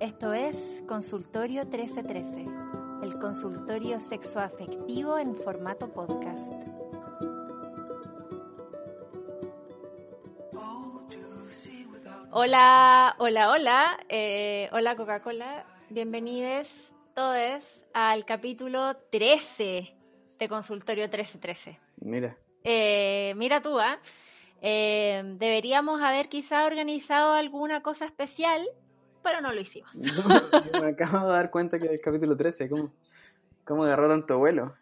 Esto es Consultorio 1313, el consultorio sexoafectivo en formato podcast. Hola, hola, hola, eh, hola Coca-Cola, bienvenidos todos al capítulo 13 de Consultorio 1313. Mira. Eh, mira tú, ¿ah? Eh, deberíamos haber quizá organizado alguna cosa especial, pero no lo hicimos. me acabo de dar cuenta que el capítulo 13, ¿cómo, cómo agarró tanto vuelo?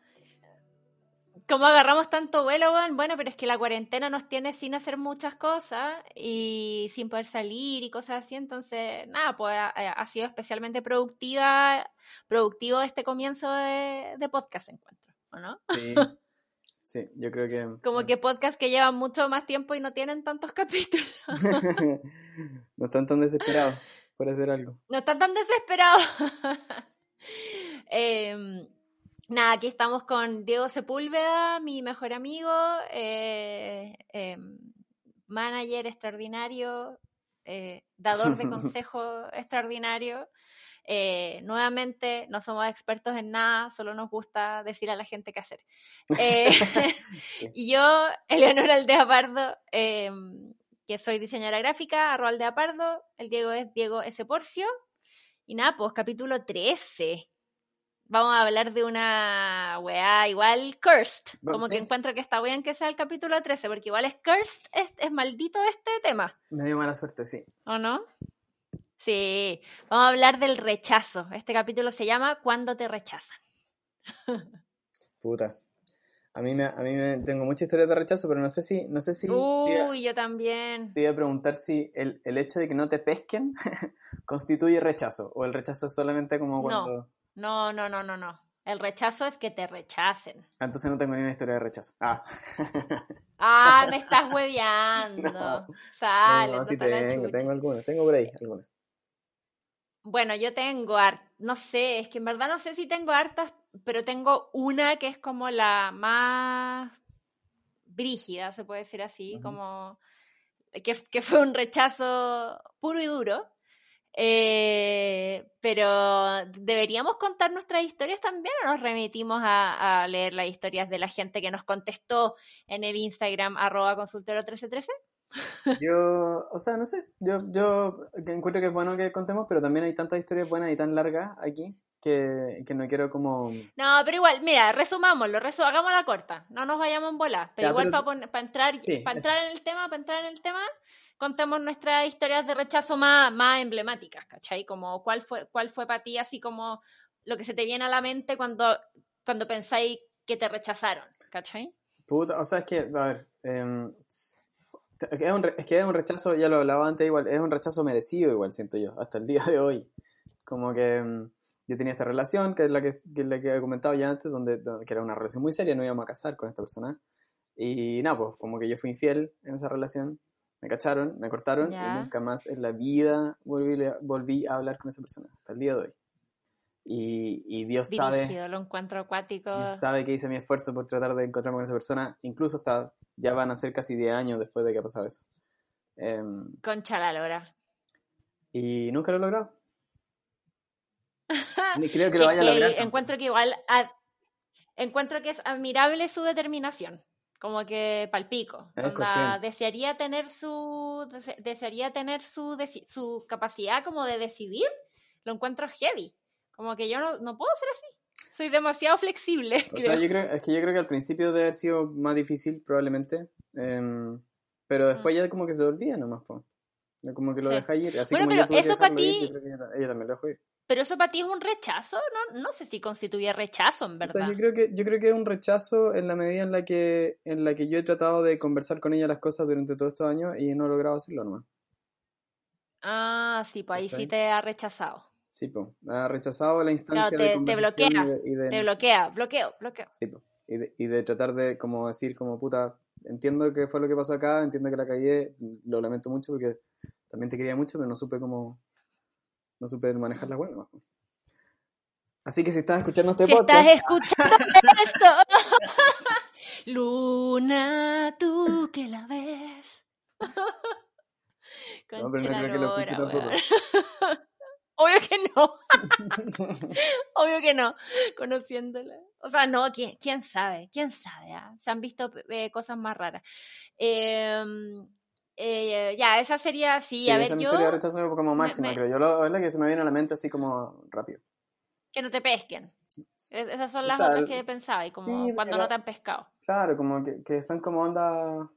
¿Cómo agarramos tanto vuelo, Bueno, pero es que la cuarentena nos tiene sin hacer muchas cosas y sin poder salir y cosas así, entonces, nada, pues ha, sido especialmente productiva, productivo este comienzo de, de podcast encuentro, ¿o no? Sí, Sí, yo creo que... Como que podcast que llevan mucho más tiempo y no tienen tantos capítulos. no están tan desesperados por hacer algo. No están tan desesperados. Em, nada, aquí estamos con Diego Sepúlveda, mi mejor amigo, eh, em, manager extraordinario, eh, dador de consejo extraordinario. Eh, nuevamente, no somos expertos en nada, solo nos gusta decir a la gente qué hacer. Eh, y yo, Eleonora Aldea Pardo, em, que soy diseñadora gráfica, arroba Aldea Pardo, el Diego es Diego S. Porcio. Y nada, pues capítulo 13. Vamos a hablar de una weá igual cursed. Como que encuentro que está bien que sea el capítulo 13, porque igual es cursed, es, es maldito este tema. Me dio mala suerte, sí. ¿O no? Sí, vamos a hablar del rechazo. Este capítulo se llama Cuando te rechazan. Puta. A mí, me, a mí me, tengo mucha historia de rechazo, pero no sé si... No sé si Uy, yo también. Te iba a preguntar si el, el hecho de que no te pesquen constituye rechazo, o el rechazo es solamente como cuando... No, no, no, no, no. El rechazo es que te rechacen. Ah, entonces no tengo ni una historia de rechazo. Ah. ah, me estás hueveando. Sale. No, sí tengo, tengo algunas, tengo por ahí algunas. Bueno, yo tengo, no sé, es que en verdad no sé si tengo hartas, pero tengo una que es como la más brígida, se puede decir así, como que, que, fue un rechazo puro y duro. Eh, pero deberíamos contar nuestras historias también o nos remitimos a, a, leer las historias de la gente que nos contestó en el Instagram arroba consultero 1313? Yo, o sea, no sé, yo, yo encuentro que es bueno que contemos, pero también hay tantas historias buenas y tan largas aquí que, que no quiero como... No, pero igual, mira, resumámoslo, resu la corta, no nos vayamos en bola, pero igual para entrar, para entrar en el tema, para entrar en el tema, contemos nuestras historias de rechazo más, más emblemáticas, ¿cachai? Como cuál fue, cuál fue para ti así como lo que se te viene a la mente cuando, cuando pensáis que te rechazaron, ¿cachai? Puta, o sea, es que, a ver, eh, es, un, es que es un rechazo, ya lo hablaba antes igual, es un rechazo merecido igual, siento yo, hasta el día de hoy. Como que mm, yo tenía esta relación, que es la que, que, la que he comentado ya antes, donde, que era una relación muy seria, no íbamos a casar con esta persona. Y nada, pues como que yo fui infiel en esa relación, me cacharon, me cortaron y nunca más en la vida volví, volví a hablar con esa persona, hasta el día de hoy. Y, y Dios sabe. lo encuentro acuático. Dios sabe que hice mi esfuerzo por tratar de encontrarme con esa persona, incluso hasta ya van a ser casi 10 años después de que ha pasado eso. Eh, Concha la lora. Y nunca lo he logrado. Ni creo que lo vaya a lograr. Encuentro que igual. encuentro que es admirable su determinación. Como que palpico. desearía tener su. desearía tener su, su capacidad como de decidir. Lo encuentro heavy. Como que yo no, no puedo ser así soy demasiado flexible. O sea, yo creo, es que yo creo que al principio debe haber sido más difícil, probablemente. Em, pero después mm. ya como que se olvida nomás, po. Como que lo deja ir. Así bueno, como pero eso para ti. ella, también lo dejó ir. Pero eso para ti es un rechazo, no, no sé si constituye rechazo, en verdad. O sea, yo creo que yo creo que es un rechazo en la medida en la que en la que yo he tratado de conversar con ella las cosas durante todos estos años y no he logrado hacerlo nomás. Ah, sí, pues ahí sí te ha rechazado. Sí, pues, ha rechazado la instancia te, de te bloquea, y de, te bloquea, bloqueo, bloqueo. Sí, y, de, y de tratar de como decir como puta, entiendo que fue lo que pasó acá, entiendo que la cagué, lo lamento mucho porque también te quería mucho, pero no supe cómo, no supe manejar la buena. Así que si estás escuchando este si podcast... estás escuchando esto, Luna, tú que la ves. no, pero no creo que lo escuche tampoco. Obvio que no. Obvio que no, conociéndola. O sea, no, ¿quién, quién sabe? ¿Quién sabe? ah? Se han visto eh, cosas más raras. Em, eh, ya, esa sería, sí, Sí, a ver, yo, teoría como máxima, me- creo yo. Lo, es la que se me viene a la mente así como rápido. que no te pesquen. Es- Esas son O las sea, otras que pensaba, y como sí, cuando no te han pescado. Claro, como que, que son como onda,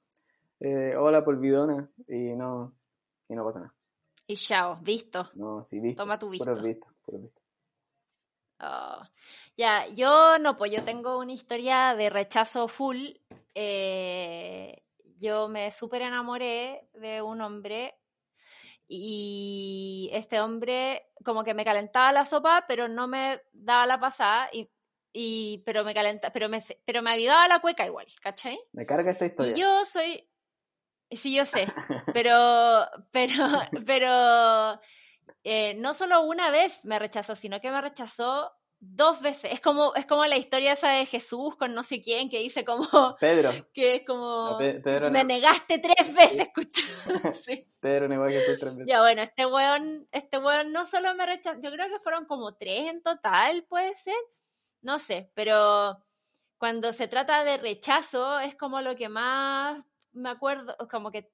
eh, hola polvidona, y no, y no pasa nada. Y chao, visto. No, sí, visto. Toma tu visto. Puros vistos, puros vistos. Oh. Ya, yo no, pues yo tengo una historia de rechazo full. Eh, yo me súper enamoré de un hombre y este hombre como que me calentaba la sopa, pero no me daba la pasada y, y pero me calenta, pero me pero me ayudaba la cueca igual, ¿cachai? Me carga esta historia. Y yo soy, sí, yo sé, pero, pero, pero eh, no solo una vez me rechazó, sino que me rechazó dos veces. Es como, es como la historia esa de Jesús con no sé quién que dice como Pedro, que es como a Pe- Pedro, me ne- negaste tres veces, escucha. Sí. Pedro negó a Jesús tres veces. Ya bueno, este weón, este weón no solo me rechazó, yo creo que fueron como tres en total, puede ser, no sé, pero cuando se trata de rechazo es como lo que más me acuerdo, como que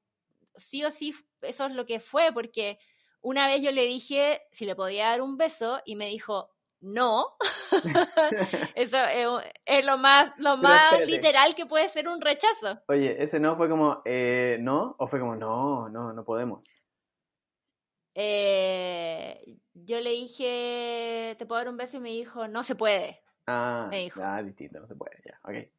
sí o sí eso es lo que fue, porque una vez yo le dije si le podía dar un beso y me dijo no, eso es, es lo más, lo más literal que puede ser un rechazo. Oye, ese no fue como, eh, ¿no? ¿O fue como, no, no, no podemos? Eh, yo le dije, ¿te puedo dar un beso? Y me dijo, no se puede. Ah, Me dijo. ah, distinto, no se puede, ya, ok.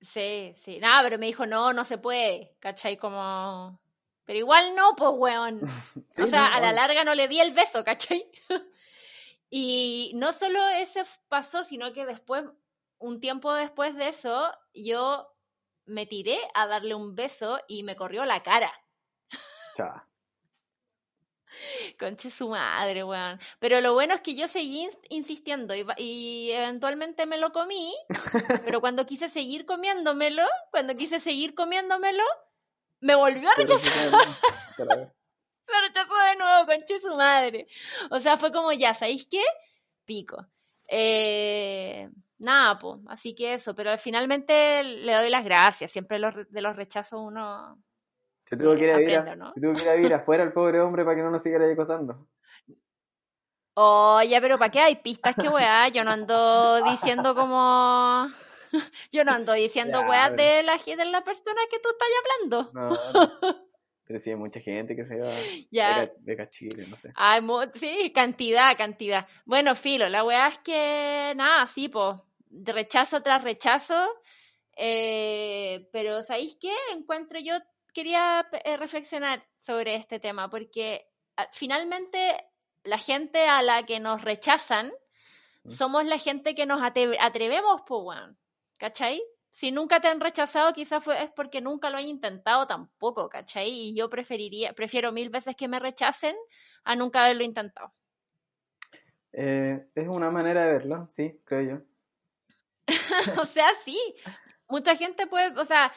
Sí, sí. Nada, pero me dijo, no, no se puede. ¿Cachai? Como... Pero igual no, pues, weón. Sí, o sea, no, a la larga no le di el beso, ¿cachai? y no solo ese pasó, sino que después, un tiempo después de eso, yo me tiré a darle un beso y me corrió la cara. Chao. Conche su madre, weón. Pero lo bueno es que yo seguí ins- insistiendo y, eventualmente me lo comí, pero cuando quise seguir comiéndomelo, cuando quise seguir comiéndomelo, me volvió a Pero rechazar, pero- me rechazó de nuevo, conche su madre. O sea, fue como ya, ¿sabéis qué? Pico. Eh, nada, pues, así que eso, pero finalmente le doy las gracias. Siempre los de los rechazos uno Se tuvo que ir a vivir, a- Aprende, ¿no? se tuvo que ir a vivir afuera el pobre hombre para que no nos siguiera acosando. Oye, pero ¿para qué hay pistas? ¿Qué weá? Yo no ando diciendo como... Yo no ando diciendo Ya, pero- de la, de la persona que tú estás hablando. No, no. Pero sí hay mucha gente que se va Ya. beca, beca Chile, no sé. Ay, sí, cantidad, cantidad. Bueno, filo, la weá es que, nada, sí, pues, rechazo tras rechazo. eh, pero, ¿sabéis qué? Encuentro yo, quería eh, reflexionar sobre este tema, porque ah, finalmente la gente a la que nos rechazan Mm. somos la gente que nos ate- atrevemos, pues, weón. ¿Cachai? Si nunca te han rechazado, quizás fue, es porque nunca lo han intentado tampoco, ¿cachai? Y yo preferiría, prefiero mil veces que me rechacen a nunca haberlo intentado. Eh, es una manera de verlo, sí, creo yo. o sea, sí. Mucha gente puede, o sea,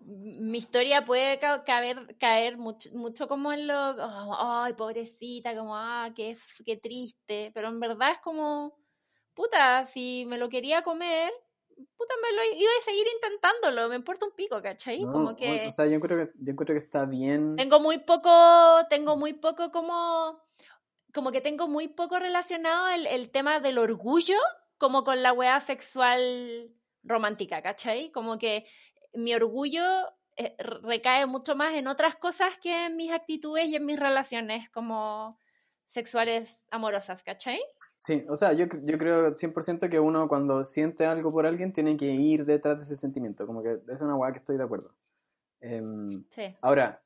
mi historia puede ca- caber, caer mucho, mucho como en lo, oh, ay, pobrecita, como, ah, qué, qué triste, pero en verdad es como, puta, si me lo quería comer, puta, me lo iba a seguir intentándolo, me importa un pico, ¿cachai? No, como que O sea, yo creo que, yo encuentro que está bien. tengo muy poco, tengo muy poco como, como que tengo muy poco relacionado el, el tema del orgullo como con la weá sexual romántica, ¿cachai? Como que mi orgullo eh, recae mucho más en otras cosas que en mis actitudes y en mis relaciones como sexuales amorosas, ¿cachai? Sí, o sea, yo, yo creo 100% que uno cuando siente algo por alguien tiene que ir detrás de ese sentimiento, como que es una weá que estoy de acuerdo. Em, Sí. ahora,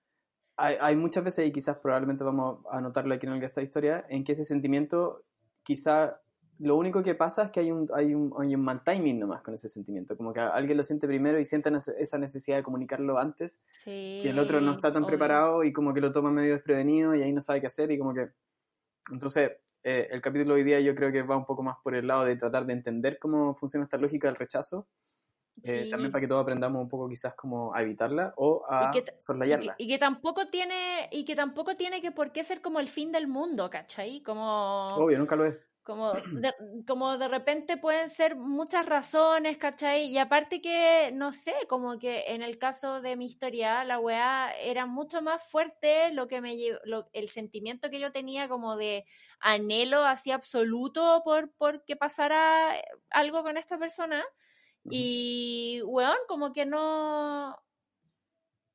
hay, hay muchas veces, y quizás probablemente vamos a notarlo aquí en esta historia, en que ese sentimiento, quizá lo único que pasa es que hay un, hay un, hay un mal timing nomás con ese sentimiento, como que alguien lo siente primero y siente nece- esa necesidad de comunicarlo antes, Sí. que el otro no está tan obvio. preparado y como que lo toma medio desprevenido y ahí no sabe qué hacer y como que... Entonces, eh, el capítulo de hoy día yo creo que va un poco más por el lado de tratar de entender cómo funciona esta lógica del rechazo eh, Sí. también para que todos aprendamos un poco quizás como a evitarla o a Y que t- y que, soslayarla. y que tampoco tiene y que tampoco tiene que por qué ser como el fin del mundo, ¿cachai? Como Obvio, nunca lo es. Como de, como de repente pueden ser muchas razones, ¿cachai? Y aparte que, no sé, como que en el caso de mi historia, la weá era mucho más fuerte lo que me lo- el sentimiento que yo tenía como de anhelo así absoluto por, por que pasara eh, algo con esta persona. Y, weón, como que no...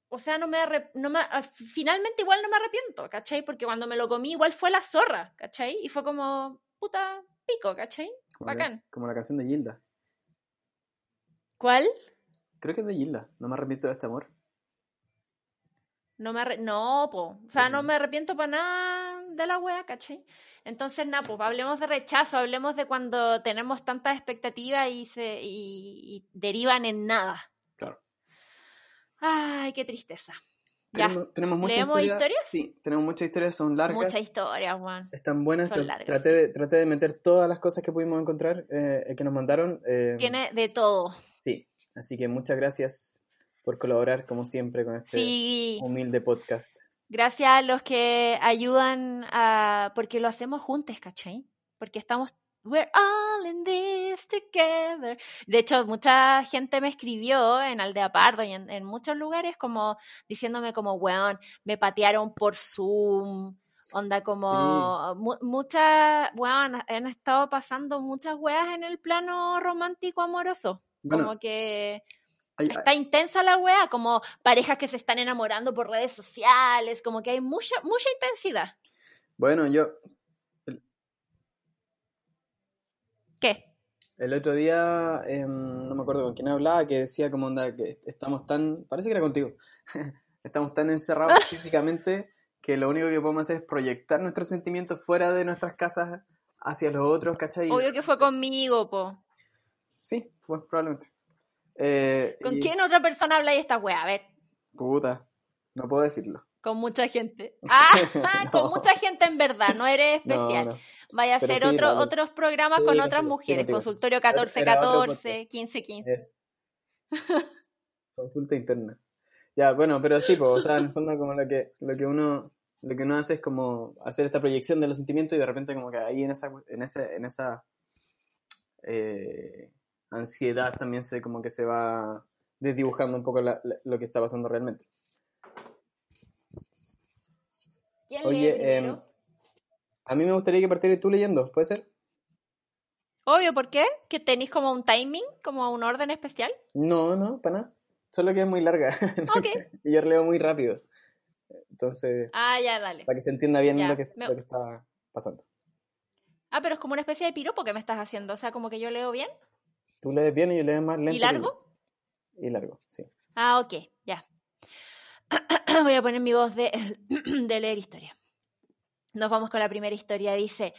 O sea, no me, no me- al- finalmente igual no me arrepiento, ¿cachai? Porque cuando me lo comí igual fue la zorra, ¿cachai? Y fue como, puta, pico, ¿cachai? Como, la, Bacán. como la canción de Gilda. ¿Cuál? Creo que es de Gilda. No me arrepiento de este amor. No me arre- No, po. O sea, no me arrepiento para nada de la wea, ¿cachai? Entonces, nada, pues hablemos de rechazo, hablemos de cuando tenemos tantas expectativas y se y, y derivan en nada. Claro. Ay, qué tristeza. Tenemos, tenemos muchas ¿Leemos historias. historias? Sí, tenemos muchas historias, son largas. Mucha historia, Juan. Están buenas. Son largas, traté, de, traté de meter todas las cosas que pudimos encontrar eh, que nos mandaron. eh, Tiene de todo. Sí, así que muchas gracias por colaborar como siempre con este Sí. humilde podcast. Gracias a los que ayudan a. Porque lo hacemos juntos, ¿cachai? Porque estamos. We're all in this together. De hecho, mucha gente me escribió en Aldea Pardo y en, en muchos lugares como diciéndome como, weón, me patearon por Zoom. Onda como mu- muchas, weón, han estado pasando muchas weas en el plano romántico amoroso. Bueno, como que hay- está intensa la wea, como parejas que se están enamorando por redes sociales, como que hay mucha, mucha intensidad. bueno, yo ¿Qué? El otro día, em, no me acuerdo con quién hablaba, que decía como onda que estamos tan, parece que era contigo, estamos tan encerrados físicamente que lo único que podemos hacer es proyectar nuestros sentimientos fuera de nuestras casas hacia los otros, ¿cachai? Obvio que fue conmigo, po. Sí, pues probablemente. Eh, ¿Con y- quién otra persona habla de esta wea? A ver, Puta, no puedo decirlo. con mucha gente. Ah, No. con mucha gente en verdad, no eres No, especial. no. Vaya a hacer sí, otro, otros programas Sí, con otras mujeres, consultorio Era otro 1414, 1515. Es consulta interna. Ya, bueno, pero sí, pues, o sea, en el fondo como lo que, lo que uno, lo que uno hace es como hacer esta proyección de los sentimientos y de repente como que ahí en esa, en ese, en esa eh, ansiedad también se como que se va desdibujando un poco la- la- lo que está pasando realmente. ¿Quién Oye, lee primero? A mí me gustaría que partieras tú leyendo, ¿puede ser? Obvio, ¿por qué? ¿Que tenéis como un timing, como un orden especial? No, no, para nada. Solo que es muy larga. Ok. y yo leo muy rápido. Entonces, Ah, ya, dale. para que se entienda bien Ya, lo, que, me- lo que está pasando. Ah, pero es como una especie de piropo que me estás haciendo, o sea, como que yo leo bien. Tú lees bien y yo leo más lento. ¿Y largo? Y largo, sí. Ah, ok, ya. Voy a poner mi voz de, de leer historia. Nos vamos con la primera historia. Dice,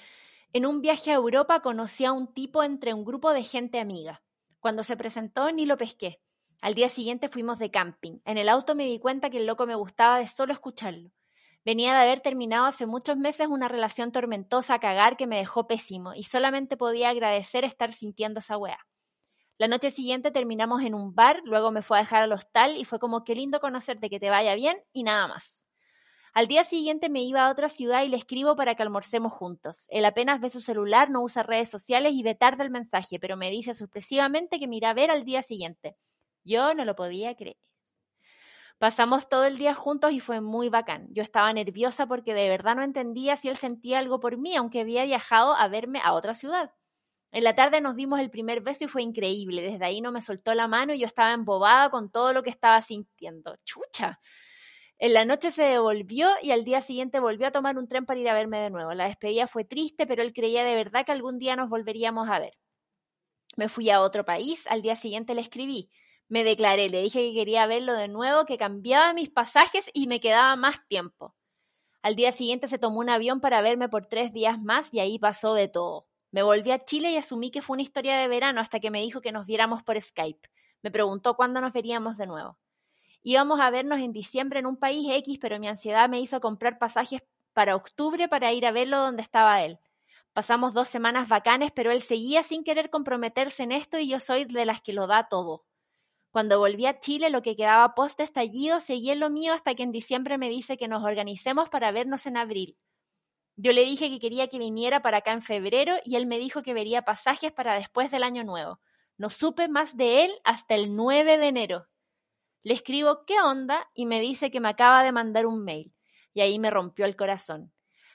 en un viaje a Europa conocí a un tipo entre un grupo de gente amiga. Cuando se presentó ni lo pesqué. Al día siguiente fuimos de camping. En el auto me di cuenta que el loco me gustaba de solo escucharlo. Venía de haber terminado hace muchos meses una relación tormentosa a cagar que me dejó pésimo y solamente podía agradecer estar sintiendo esa wea. La noche siguiente terminamos en un bar, luego me fue a dejar al hostal y fue como qué lindo conocerte, que te vaya bien y nada más. Al día siguiente me iba a otra ciudad y le escribo para que almorcemos juntos. Él apenas ve su celular, no usa redes sociales y ve tarde el mensaje, pero me dice sorpresivamente que me irá a ver al día siguiente. Yo no lo podía creer. Pasamos todo el día juntos y fue muy bacán. Yo estaba nerviosa porque de verdad no entendía si él sentía algo por mí, aunque había viajado a verme a otra ciudad. En la tarde nos dimos el primer beso y fue increíble. Desde ahí no me soltó la mano y yo estaba embobada con todo lo que estaba sintiendo. ¡Chucha! En la noche se devolvió y al día siguiente volvió a tomar un tren para ir a verme de nuevo. La despedida fue triste, pero él creía de verdad que algún día nos volveríamos a ver. Me fui a otro país, al día siguiente le escribí. Me declaré, le dije que quería verlo de nuevo, que cambiaba mis pasajes y me quedaba más tiempo. Al día siguiente se tomó un avión para verme por tres días más y ahí pasó de todo. Me volví a Chile y asumí que fue una historia de verano hasta que me dijo que nos viéramos por Skype. Me preguntó cuándo nos veríamos de nuevo. Íbamos a vernos en diciembre en un país X, pero mi ansiedad me hizo comprar pasajes para octubre para ir a verlo donde estaba él. Pasamos dos semanas bacanes, pero él seguía sin querer comprometerse en esto y yo soy de las que lo da todo. Cuando volví a Chile, lo que quedaba post estallido, seguí en lo mío hasta que en diciembre me dice que nos organicemos para vernos en abril. Yo le dije que quería que viniera para acá en febrero y él me dijo que vería pasajes para después del año nuevo. No supe más de él hasta el 9 de enero. Le escribo qué onda y me dice que me acaba de mandar un mail. Y ahí me rompió el corazón.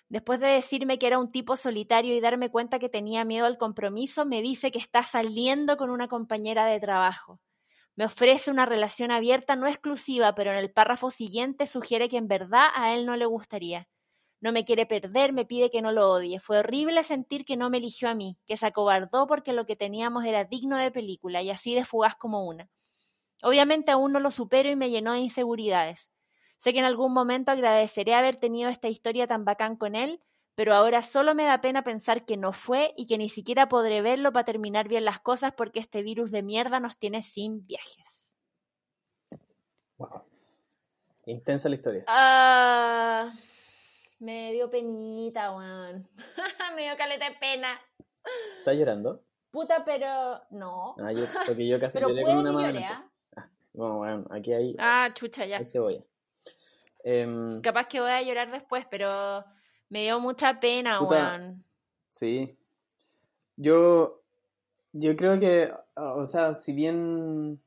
Después de decirme que era un tipo solitario y darme cuenta que tenía miedo al compromiso, me dice que está saliendo con una compañera de trabajo. Me ofrece una relación abierta no exclusiva, pero en el párrafo siguiente sugiere que en verdad a él no le gustaría. No me quiere perder, me pide que no lo odie. Fue horrible sentir que no me eligió a mí, que se acobardó porque lo que teníamos era digno de película y así de fugaz como una. Obviamente aún no lo supero y me llenó de inseguridades. Sé que en algún momento agradeceré haber tenido esta historia tan bacán con él, pero ahora solo me da pena pensar que no fue y que ni siquiera podré verlo para terminar bien las cosas porque este virus de mierda nos tiene sin viajes. Wow. Intensa la historia. Ah. Me dio penita, weón. me dio caleta de pena. ¿Estás llorando? Puta, pero no. Ah, yo, porque yo casi lloré con una mano. Ah, bueno, aquí hay. Ah, chucha, ya. Hay cebolla. Em, Capaz que voy a llorar después, pero me dio mucha pena, weón. Sí. Yo. Yo creo que. O sea, si bien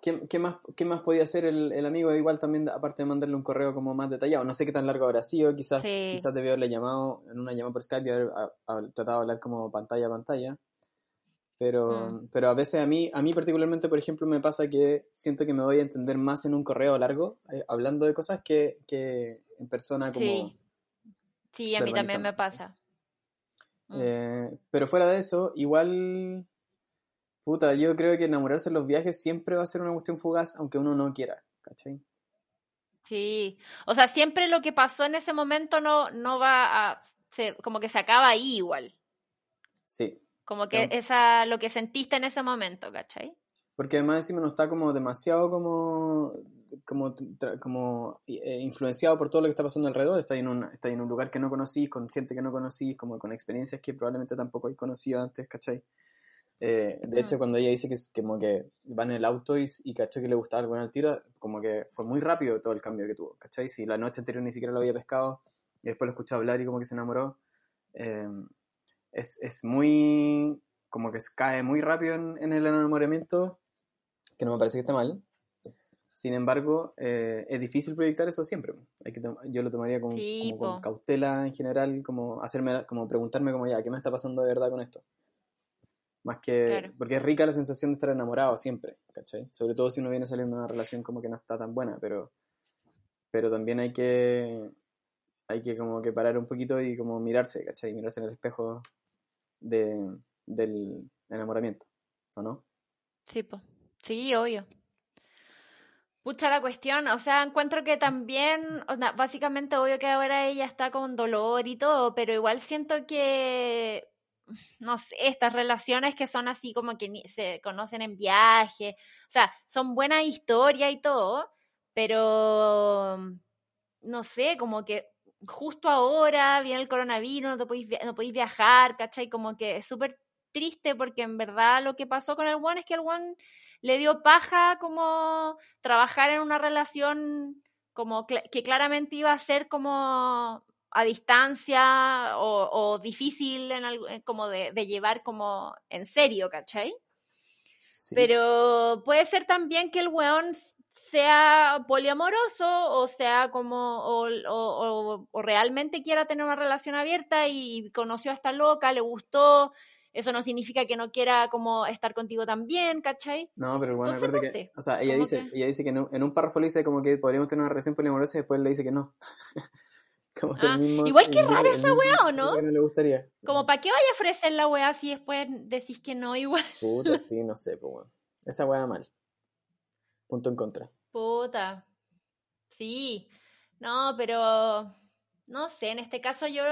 ¿Qué, más, ¿Qué más podía hacer el, amigo? Igual también, aparte de mandarle un correo como más detallado. No sé qué tan largo habrá sido, quizás, quizás debió haberle llamado en una llamada por Skype y haber, tratado de hablar como pantalla a pantalla. Pero, mm. pero a veces a mí, a mí particularmente, por ejemplo, me pasa que siento que me voy a entender más en un correo largo, eh, hablando de cosas, que, que en persona como... Sí, sí a mí también me pasa. Mm. Eh, pero fuera de eso, igual Puta, yo creo que enamorarse en los viajes siempre va a ser una cuestión fugaz, aunque uno no quiera, ¿cachai? Sí, o sea, siempre lo que pasó en ese momento no, no va a, como que se acaba ahí igual. Sí. Como que esa, lo que sentiste en ese momento, ¿cachai? Porque además encima no está como demasiado como, como, como eh, influenciado por todo lo que está pasando alrededor, está en, un, está en un lugar que no conocí, con gente que no conocí, como con experiencias que probablemente tampoco he conocido antes, ¿cachai? Eh, de hecho, cuando ella dice que, como que va en el auto y, y cachó que le gustaba algo en el tiro, como que fue muy rápido todo el cambio que tuvo, ¿cachai? Si la noche anterior ni siquiera lo había pescado y después lo escuchó hablar y como que se enamoró, eh, es, es, muy, como que cae muy rápido en, el enamoramiento, que no me parece que esté mal. Sin embargo, eh, es difícil proyectar eso siempre. Hay que yo lo tomaría como, como con cautela en general, como hacerme, como preguntarme como ya, ¿qué me está pasando de verdad con esto? Más que. Porque es rica la sensación de estar enamorado siempre, ¿cachai? Sobre todo si uno viene saliendo de una relación como que no está tan buena, pero. Pero también hay que. Hay que como que parar un poquito y como mirarse, ¿cachai? Mirarse en el espejo de, del enamoramiento, ¿o no? Sí, pues. Sí, obvio. Pucha la cuestión, o sea, encuentro que también, básicamente obvio que ahora ella está con dolor y todo, pero igual siento que no sé, estas relaciones que son así como que se conocen en viaje, o sea, son buena historia y todo, pero no sé, como que justo ahora viene el coronavirus, no, podéis, no podéis viajar, ¿cachai? Como que es súper triste porque en verdad lo que pasó con el One es que el One le dio paja como trabajar en una relación como que claramente iba a ser como a distancia o, difícil en eh, como de, llevar como en serio, ¿cachai? Pero puede ser también que el weón sea poliamoroso o sea como o, o, realmente quiera tener una relación abierta y conoció a esta loca, le gustó, eso no significa que no quiera como estar contigo también, ¿cachai? No, pero bueno, que, o sea, ella dice, ella dice que en un, en un párrafo le dice como que podríamos tener una relación poliamorosa y después le dice que no. Ah, igual que rara esa weá, ¿o no? no le gustaría. Como, ¿para qué vaya a ofrecer la weá si después decís que no igual? Puta, sí, no sé, pues bueno. Esa weá mal. Punto en contra. Puta. Sí. No, pero. No sé, en este caso yo.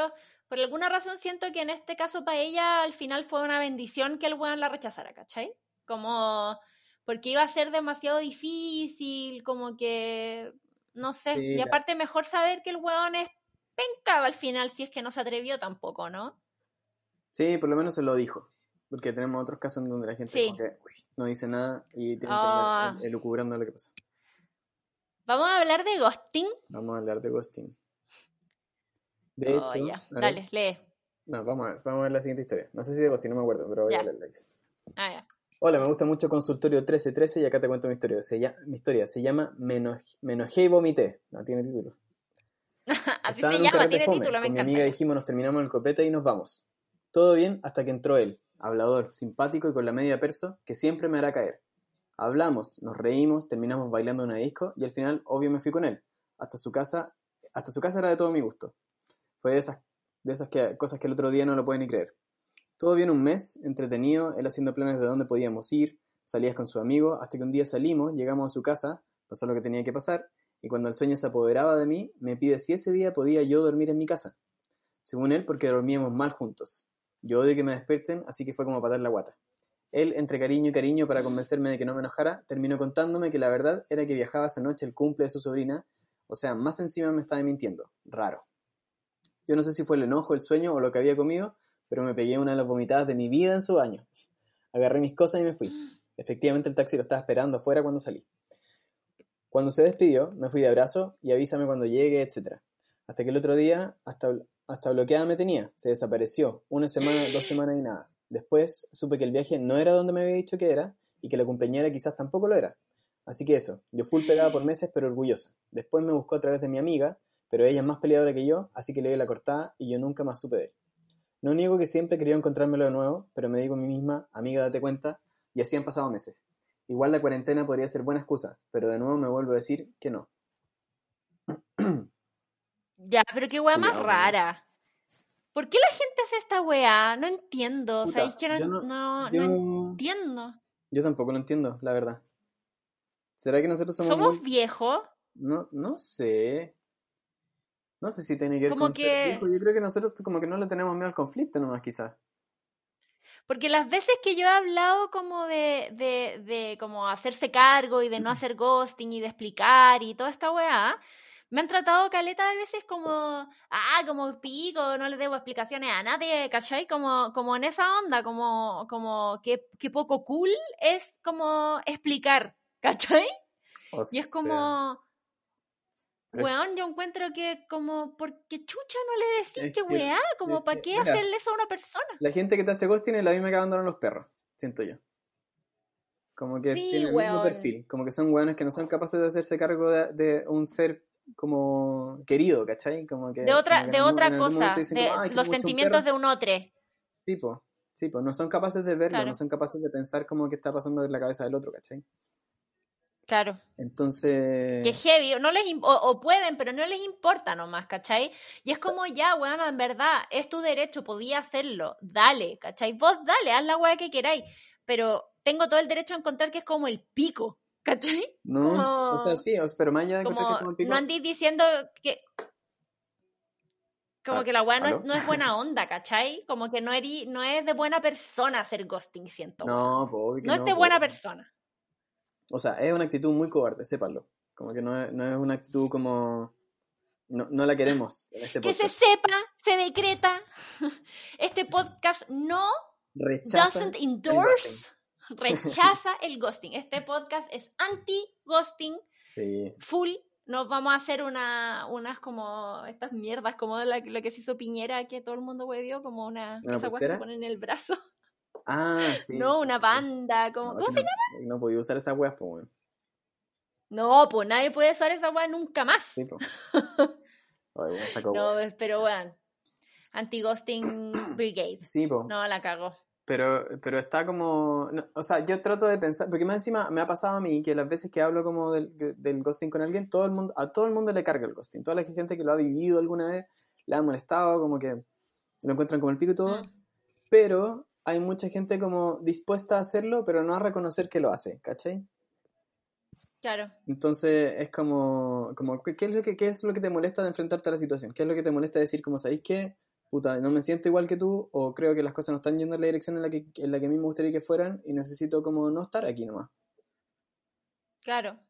Por alguna razón siento que en este caso para ella al final fue una bendición que el weón la rechazara, ¿cachai? Como. Porque iba a ser demasiado difícil, como que. No sé. y aparte, mejor saber que el weón es pencaba al final si es que no se atrevió tampoco, ¿no? Sí, por lo menos se lo dijo. Porque tenemos otros casos en donde la gente Sí. como que no dice nada y tiene que Ah. andar elucubrando lo que pasa. Vamos a hablar de ghosting. Vamos a hablar de ghosting. De Oh, hecho, ya. Dale, lee. no, vamos a ver, vamos a ver la siguiente historia. No sé si de ghosting, no me acuerdo, pero voy Ya. a leerla. Ah, ya. Hola, me gusta mucho Consultorio 1313 y acá te cuento mi historia. Se llama, mi historia se llama Me enoj- me enojé y vomité. No tiene título. Así Estaba se llama, tiene fome. título, me Con mi amiga dijimos nos terminamos el copete y nos vamos. Todo bien hasta que entró él, hablador, simpático y con la media perso que siempre me hará caer. Hablamos, nos reímos, terminamos bailando una disco y al final, obvio, me fui con él. Hasta su casa, hasta su casa era de todo mi gusto. Fue de esas, de esas que, cosas que el otro día no lo pueden ni creer. Todo bien un mes, entretenido, él haciendo planes de dónde podíamos ir, salías con su amigo, hasta que un día salimos, llegamos a su casa, pasó lo que tenía que pasar, y cuando el sueño se apoderaba de mí, me pide si ese día podía yo dormir en mi casa. Según él, porque dormíamos mal juntos. Yo odio que me despierten, así que fue como patar la guata. Él, entre cariño y cariño para convencerme de que no me enojara, terminó contándome que la verdad era que viajaba esa noche el cumple de su sobrina, o sea, más encima me estaba mintiendo. Raro. Yo no sé si fue el enojo, el sueño o lo que había comido, pero me pegué una de las vomitadas de mi vida en su baño. Agarré mis cosas y me fui. Efectivamente el taxi lo estaba esperando afuera cuando salí. Cuando se despidió, me fui de abrazo y avísame cuando llegue, etc. Hasta que el otro día, hasta, hasta bloqueada me tenía, se desapareció. Una semana, dos semanas y nada. Después supe que el viaje no era donde me había dicho que era y que la cumpleañera quizás tampoco lo era. Así que eso, yo full pegada por meses pero orgullosa. Después me buscó a través de mi amiga, pero ella es más peleadora que yo, así que le di la cortada y yo nunca más supe de él. No niego que siempre quería encontrármelo de nuevo, pero me digo a mí misma, amiga, date cuenta, y así han pasado meses. Igual la cuarentena podría ser buena excusa, pero de nuevo me vuelvo a decir que no. Ya, pero qué weá más rara. ¿Por qué la gente hace esta weá? No entiendo. Puta, ¿Sabéis que no, yo no- no, Yo, no entiendo? yo tampoco lo entiendo, la verdad. ¿Será que nosotros somos... ¿Somos muy- viejos? No, no sé. No sé si tiene que ver Como con ser que- viejo. Yo creo que nosotros como que no le tenemos miedo al conflicto nomás, quizás. Porque las veces que yo he hablado como de, de, de como hacerse cargo y de no hacer ghosting y de explicar y toda esta weá, me han tratado caleta de veces como, ah, como pico, no le debo explicaciones a nadie, ¿cachai? Como, como en esa onda, como, como que, que poco cool es como explicar, ¿cachai? O Y es como, weón, yo encuentro que como, porque chucha no le decís Es que que- weá, como para qué mira. hacerle eso a una persona. La gente que te hace ghosting es la misma que abandonan los perros, siento yo. Como que Sí, tiene el mismo perfil. Como que son weones que no son capaces de hacerse cargo de, de un ser como querido, ¿cachai? Como que, De otra, como que de otra cosa, momento dicen de como, "Ay, que los sentimientos perro". de un otro. Sí, po. Sí, pues no son capaces de verlo, Claro. no son capaces de pensar como que está pasando en la cabeza del otro, ¿cachai? Claro. Entonces... Que heavy, no les o, o pueden, pero no les importa nomás, ¿cachai? Y es como ya, weón, en verdad, es tu derecho, podía hacerlo, dale, ¿cachai? Vos dale, haz la weá que queráis, pero tengo todo el derecho a encontrar que es como el pico, ¿cachai? No, como- o sea, sí, pero más allá de encontrar que Como es como el pico, no andís diciendo que... Como que la weá no no es buena onda, ¿cachai? Como que no, eri- no es de buena persona hacer ghosting, siento. No, obvio que no es de po. buena persona. O sea, es una actitud muy cobarde, sépanlo. Como que no es, no es una actitud como... No, no la queremos en este Que se podcast. sepa, se decreta. Este podcast no Rechaza doesn't endorse, rechaza el ghosting. Este podcast es anti-ghosting, Sí, full. Nos vamos a hacer una, unas como estas mierdas, como la, lo que se hizo Piñera, que todo el mundo huevió, como una, ¿Una esa que se pone en el brazo. Ah, sí. no, una banda, como, No, ¿cómo se no, No podía usar esas weas, pues, weón. No, pues nadie puede usar esa weá nunca más. Sí, pues. No, pero bueno. Anti-ghosting brigade. Sí, pues. No, la cago. Pero, pero está como. no, o sea, yo trato de pensar. Porque más encima me ha pasado a mí que las veces que hablo como del, de- del ghosting con alguien, todo el mundo, a todo el mundo le carga el ghosting. Toda la gente que lo ha vivido alguna vez le ha molestado, como que lo encuentran como el pico y todo. Mm. Pero hay mucha gente como dispuesta a hacerlo, pero no a reconocer que lo hace, ¿cachai? Claro. Entonces es como, como ¿qué, qué es lo que, qué es lo que te molesta de enfrentarte a la situación? ¿Qué es lo que te molesta decir como, ¿sabéis qué? Puta, no me siento igual que tú o creo que las cosas no están yendo en la dirección en la que, en la que a mí me gustaría que fueran y necesito como no estar aquí nomás. Claro.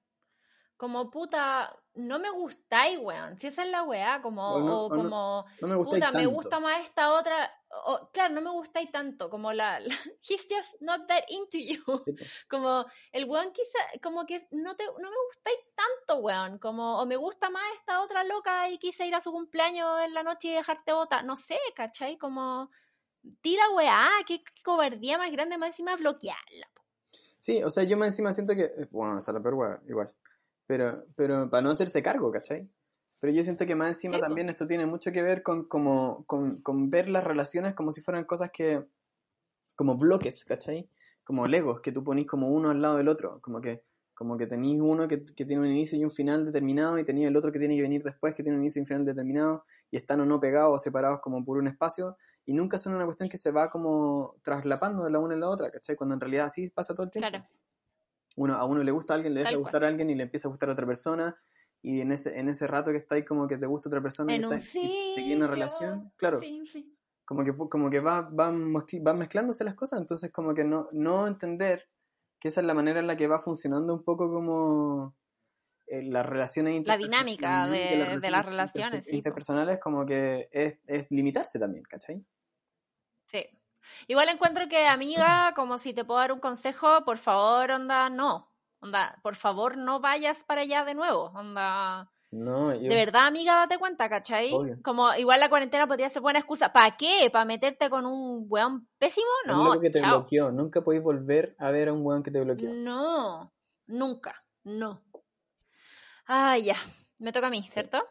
Como puta, no me gustáis, weón. Si esa es la weá, como, O como, No me puta, me gusta más esta otra. o, claro, no me gustáis tanto, como la, he's just not that into you, como el weón quizá, como que no, te, no me gustáis tanto, weón, como, o me gusta más esta otra loca y quise ir a su cumpleaños en la noche y dejarte bota, no sé, ¿cachai? Como, tira weá, qué, cobardía más grande, más encima bloquearla. Sí, o sea, yo más encima siento que, eh, bueno, esa la peor igual, pero, pero para no hacerse cargo, ¿cachai? Pero yo siento que más encima también esto tiene mucho que ver con, como, con, con, ver las relaciones como si fueran cosas que, como bloques, ¿cachai? Como legos, que tú ponís como uno al lado del otro, como que, como que tenéis uno que, que, tiene un inicio y un final determinado y tenéis el otro que tiene que venir después que tiene un inicio y un final determinado y están o no pegados o separados como por un espacio y nunca son una cuestión que se va como traslapando de la una en la otra, ¿cachai? Cuando en realidad así pasa todo el tiempo. Claro. Uno, a uno le gusta a alguien, le deja de gustar a alguien y le empieza a gustar a otra persona y en ese, en ese rato que estáis como que te gusta otra persona y, te una relación, claro, como que, como que va, van, mezclándose las cosas, entonces como que no, no entender que esa es la manera en la que va funcionando un poco como eh, las relaciones La dinámica de, las relaciones, interpersonales, como que es, es limitarse también, ¿cachai? Sí. Igual encuentro que, amiga, como si te puedo dar un consejo, por favor, onda, no. Onda, por favor, no vayas para allá de nuevo. Onda. No, De verdad, amiga, date cuenta, ¿cachai? Como igual la cuarentena podría ser buena excusa. ¿Para qué? ¿Para meterte con un weón pésimo? No. Es que te bloqueó. Nunca podéis volver a ver a un weón que te bloqueó. No, nunca. No. Ah, ya. Me toca a mí, ¿cierto?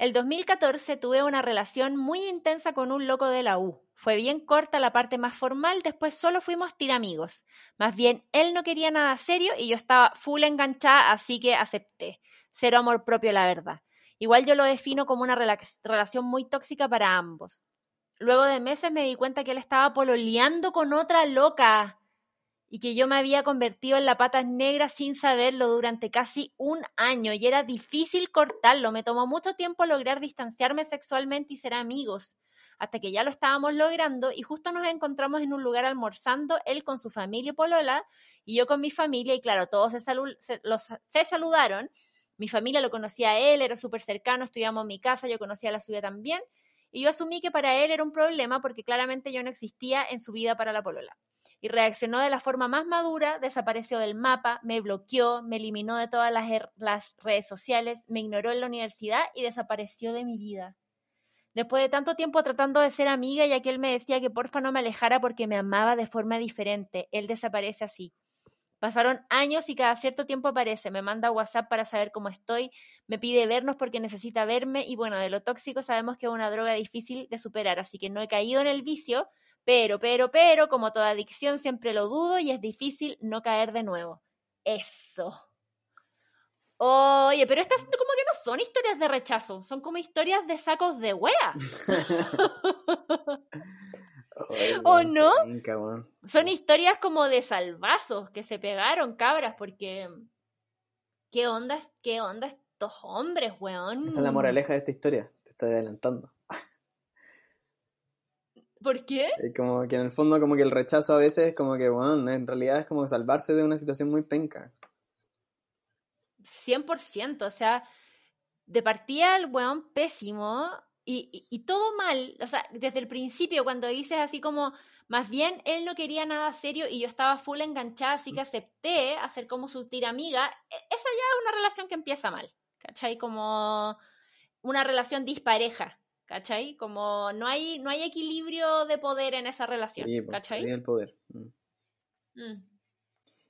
El 2014 tuve una relación muy intensa con un loco de la U. Fue bien corta la parte más formal, después solo fuimos tiramigos. Más bien, él no quería nada serio y yo estaba full enganchada, así que acepté. Cero amor propio, la verdad. Igual yo lo defino como una relación muy tóxica para ambos. Luego de meses me di cuenta que él estaba pololeando con otra loca y que yo me había convertido en la patas negra sin saberlo durante casi un año y era difícil cortarlo. Me tomó mucho tiempo lograr distanciarme sexualmente y ser amigos hasta que ya lo estábamos logrando y justo nos encontramos en un lugar almorzando, él con su familia y Polola y yo con mi familia y claro, todos se, se, saludaron. Mi familia lo conocía a él, era súper cercano, estudiamos en mi casa, yo conocía a la suya también y yo asumí que para él era un problema porque claramente yo no existía en su vida para la Polola. Y reaccionó de la forma más madura, desapareció del mapa, me bloqueó, me eliminó de todas las, redes sociales, me ignoró en la universidad y desapareció de mi vida. Después de tanto tiempo tratando de ser amiga, ya que él me decía que porfa no me alejara porque me amaba de forma diferente, él desaparece así. Pasaron años y cada cierto tiempo aparece, me manda WhatsApp para saber cómo estoy, me pide vernos porque necesita verme y bueno, de lo tóxico sabemos que es una droga difícil de superar, así que no he caído en el vicio, pero, pero, pero, como toda adicción siempre lo dudo y es difícil no caer de nuevo. Eso. Oye, pero estas como que no son historias de rechazo, son como historias de sacos de wea. ¿O no? son historias como de salvazos que se pegaron, cabras, porque ¿qué onda, qué onda estos hombres, weón? Esa es la moraleja de esta historia, te estoy adelantando. ¿Por qué? Como que en el fondo como que el rechazo a veces como que, bueno, en realidad es como salvarse de una situación muy penca. 100%, o sea, de partida el weón pésimo y, y, todo mal, o sea, desde el principio cuando dices así como, más bien él no quería nada serio y yo estaba full enganchada, así que acepté hacer como su tira amiga, e, esa ya es una relación que empieza mal, ¿cachai? Como una relación dispareja, ¿cachai? Como no hay, no hay equilibrio de poder en esa relación, sí, pues, ¿cachai? el poder. Mm. Mm.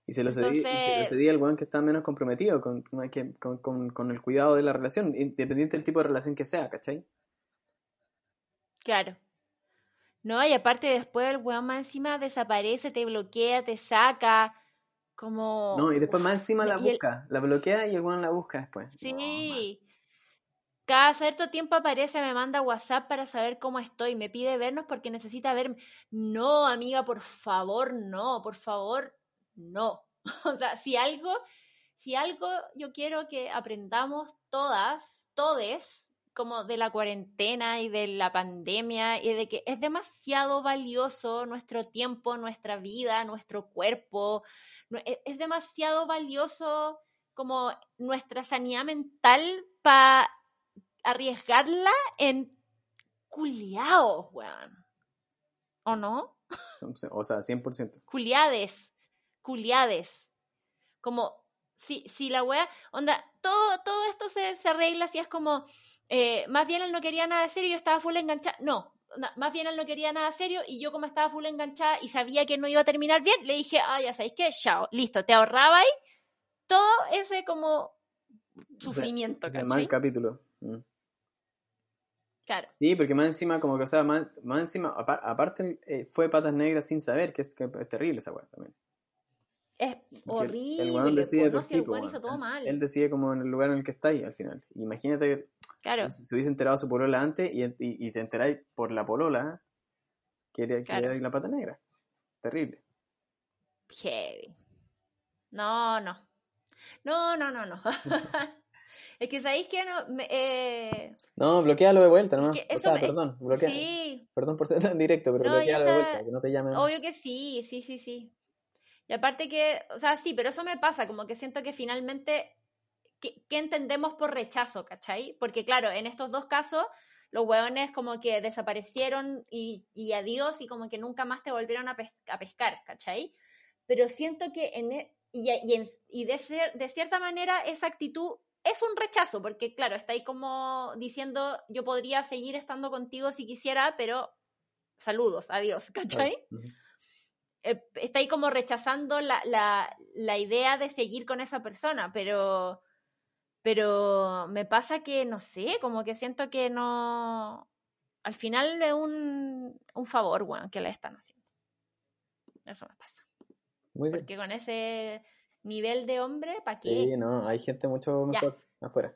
Y se lo, cedí, al weón que está menos comprometido con, con, el cuidado de la relación, independiente del tipo de relación que sea, ¿cachai? Claro. No, y aparte después el weón más encima desaparece, te bloquea, te saca, como... No, y después más encima la busca, la bloquea y el weón la busca después. Sí. cada cierto tiempo aparece, me manda WhatsApp para saber cómo estoy, me pide vernos porque necesita verme. No, amiga, por favor, no, por favor, no. O sea, si algo, si algo yo quiero que aprendamos todas, todes, como de la cuarentena y de la pandemia y de que es demasiado valioso nuestro tiempo, nuestra vida, nuestro cuerpo, e, es demasiado valioso como nuestra sanidad mental para arriesgarla en culiados, weón. ¿O no? O sea, 100%. Culiades. Culiades. Como, si, si la wea, onda, todo, todo esto se, se arregla si es como, eh, más bien él no quería nada serio y yo estaba full enganchada. No, más bien él no quería nada serio y yo como estaba full enganchada y sabía que no iba a terminar bien, le dije, ah, ya sabéis qué, chao, listo, te ahorraba ahí todo ese como sufrimiento. Ese, ese mal capítulo. Mm. Claro. Sí, porque más encima, como que, o sea, más, más encima, aparte eh, fue patas negras sin saber, que es, que es terrible esa weá también. Es horrible. El weón decide por tipo, hizo todo mal. Él decide como en el lugar en el que está ahí al final. Imagínate que claro. si hubiese enterado su polola antes y, y, y te enteráis por la polola que era, claro. la pata negra. Terrible. Heavy. No, no. No, no, no, no. es que sabéis que no. Me, eh... No, bloquealo de vuelta, ¿no? Es o sea, me... perdón, bloquea. Sí. Perdón por ser tan directo, pero no, bloquealo esa... de vuelta, que no te llamen. Obvio que sí, sí, sí, sí. Y aparte que, o sea, sí, pero eso me pasa, como que siento que finalmente, ¿qué, qué entendemos por rechazo, cachai? Porque claro, en estos dos casos, los hueones como que desaparecieron y, y adiós y como que nunca más te volvieron a, pes a pescar, ¿cachai? Pero siento que en, e y, y, en, y de, ser, de cierta manera esa actitud es un rechazo, porque claro, está ahí como diciendo, yo podría seguir estando contigo si quisiera, pero saludos, adiós, ¿cachai? Uh -huh. eh, está ahí como rechazando la, la, la, idea de seguir con esa persona, pero, pero me pasa que, no sé, como que siento que no, al final es un, un favor, bueno, que le están haciendo. Eso me pasa. Muy Porque con ese nivel de hombre, ¿para qué? Sí, no, hay gente mucho mejor ya. afuera.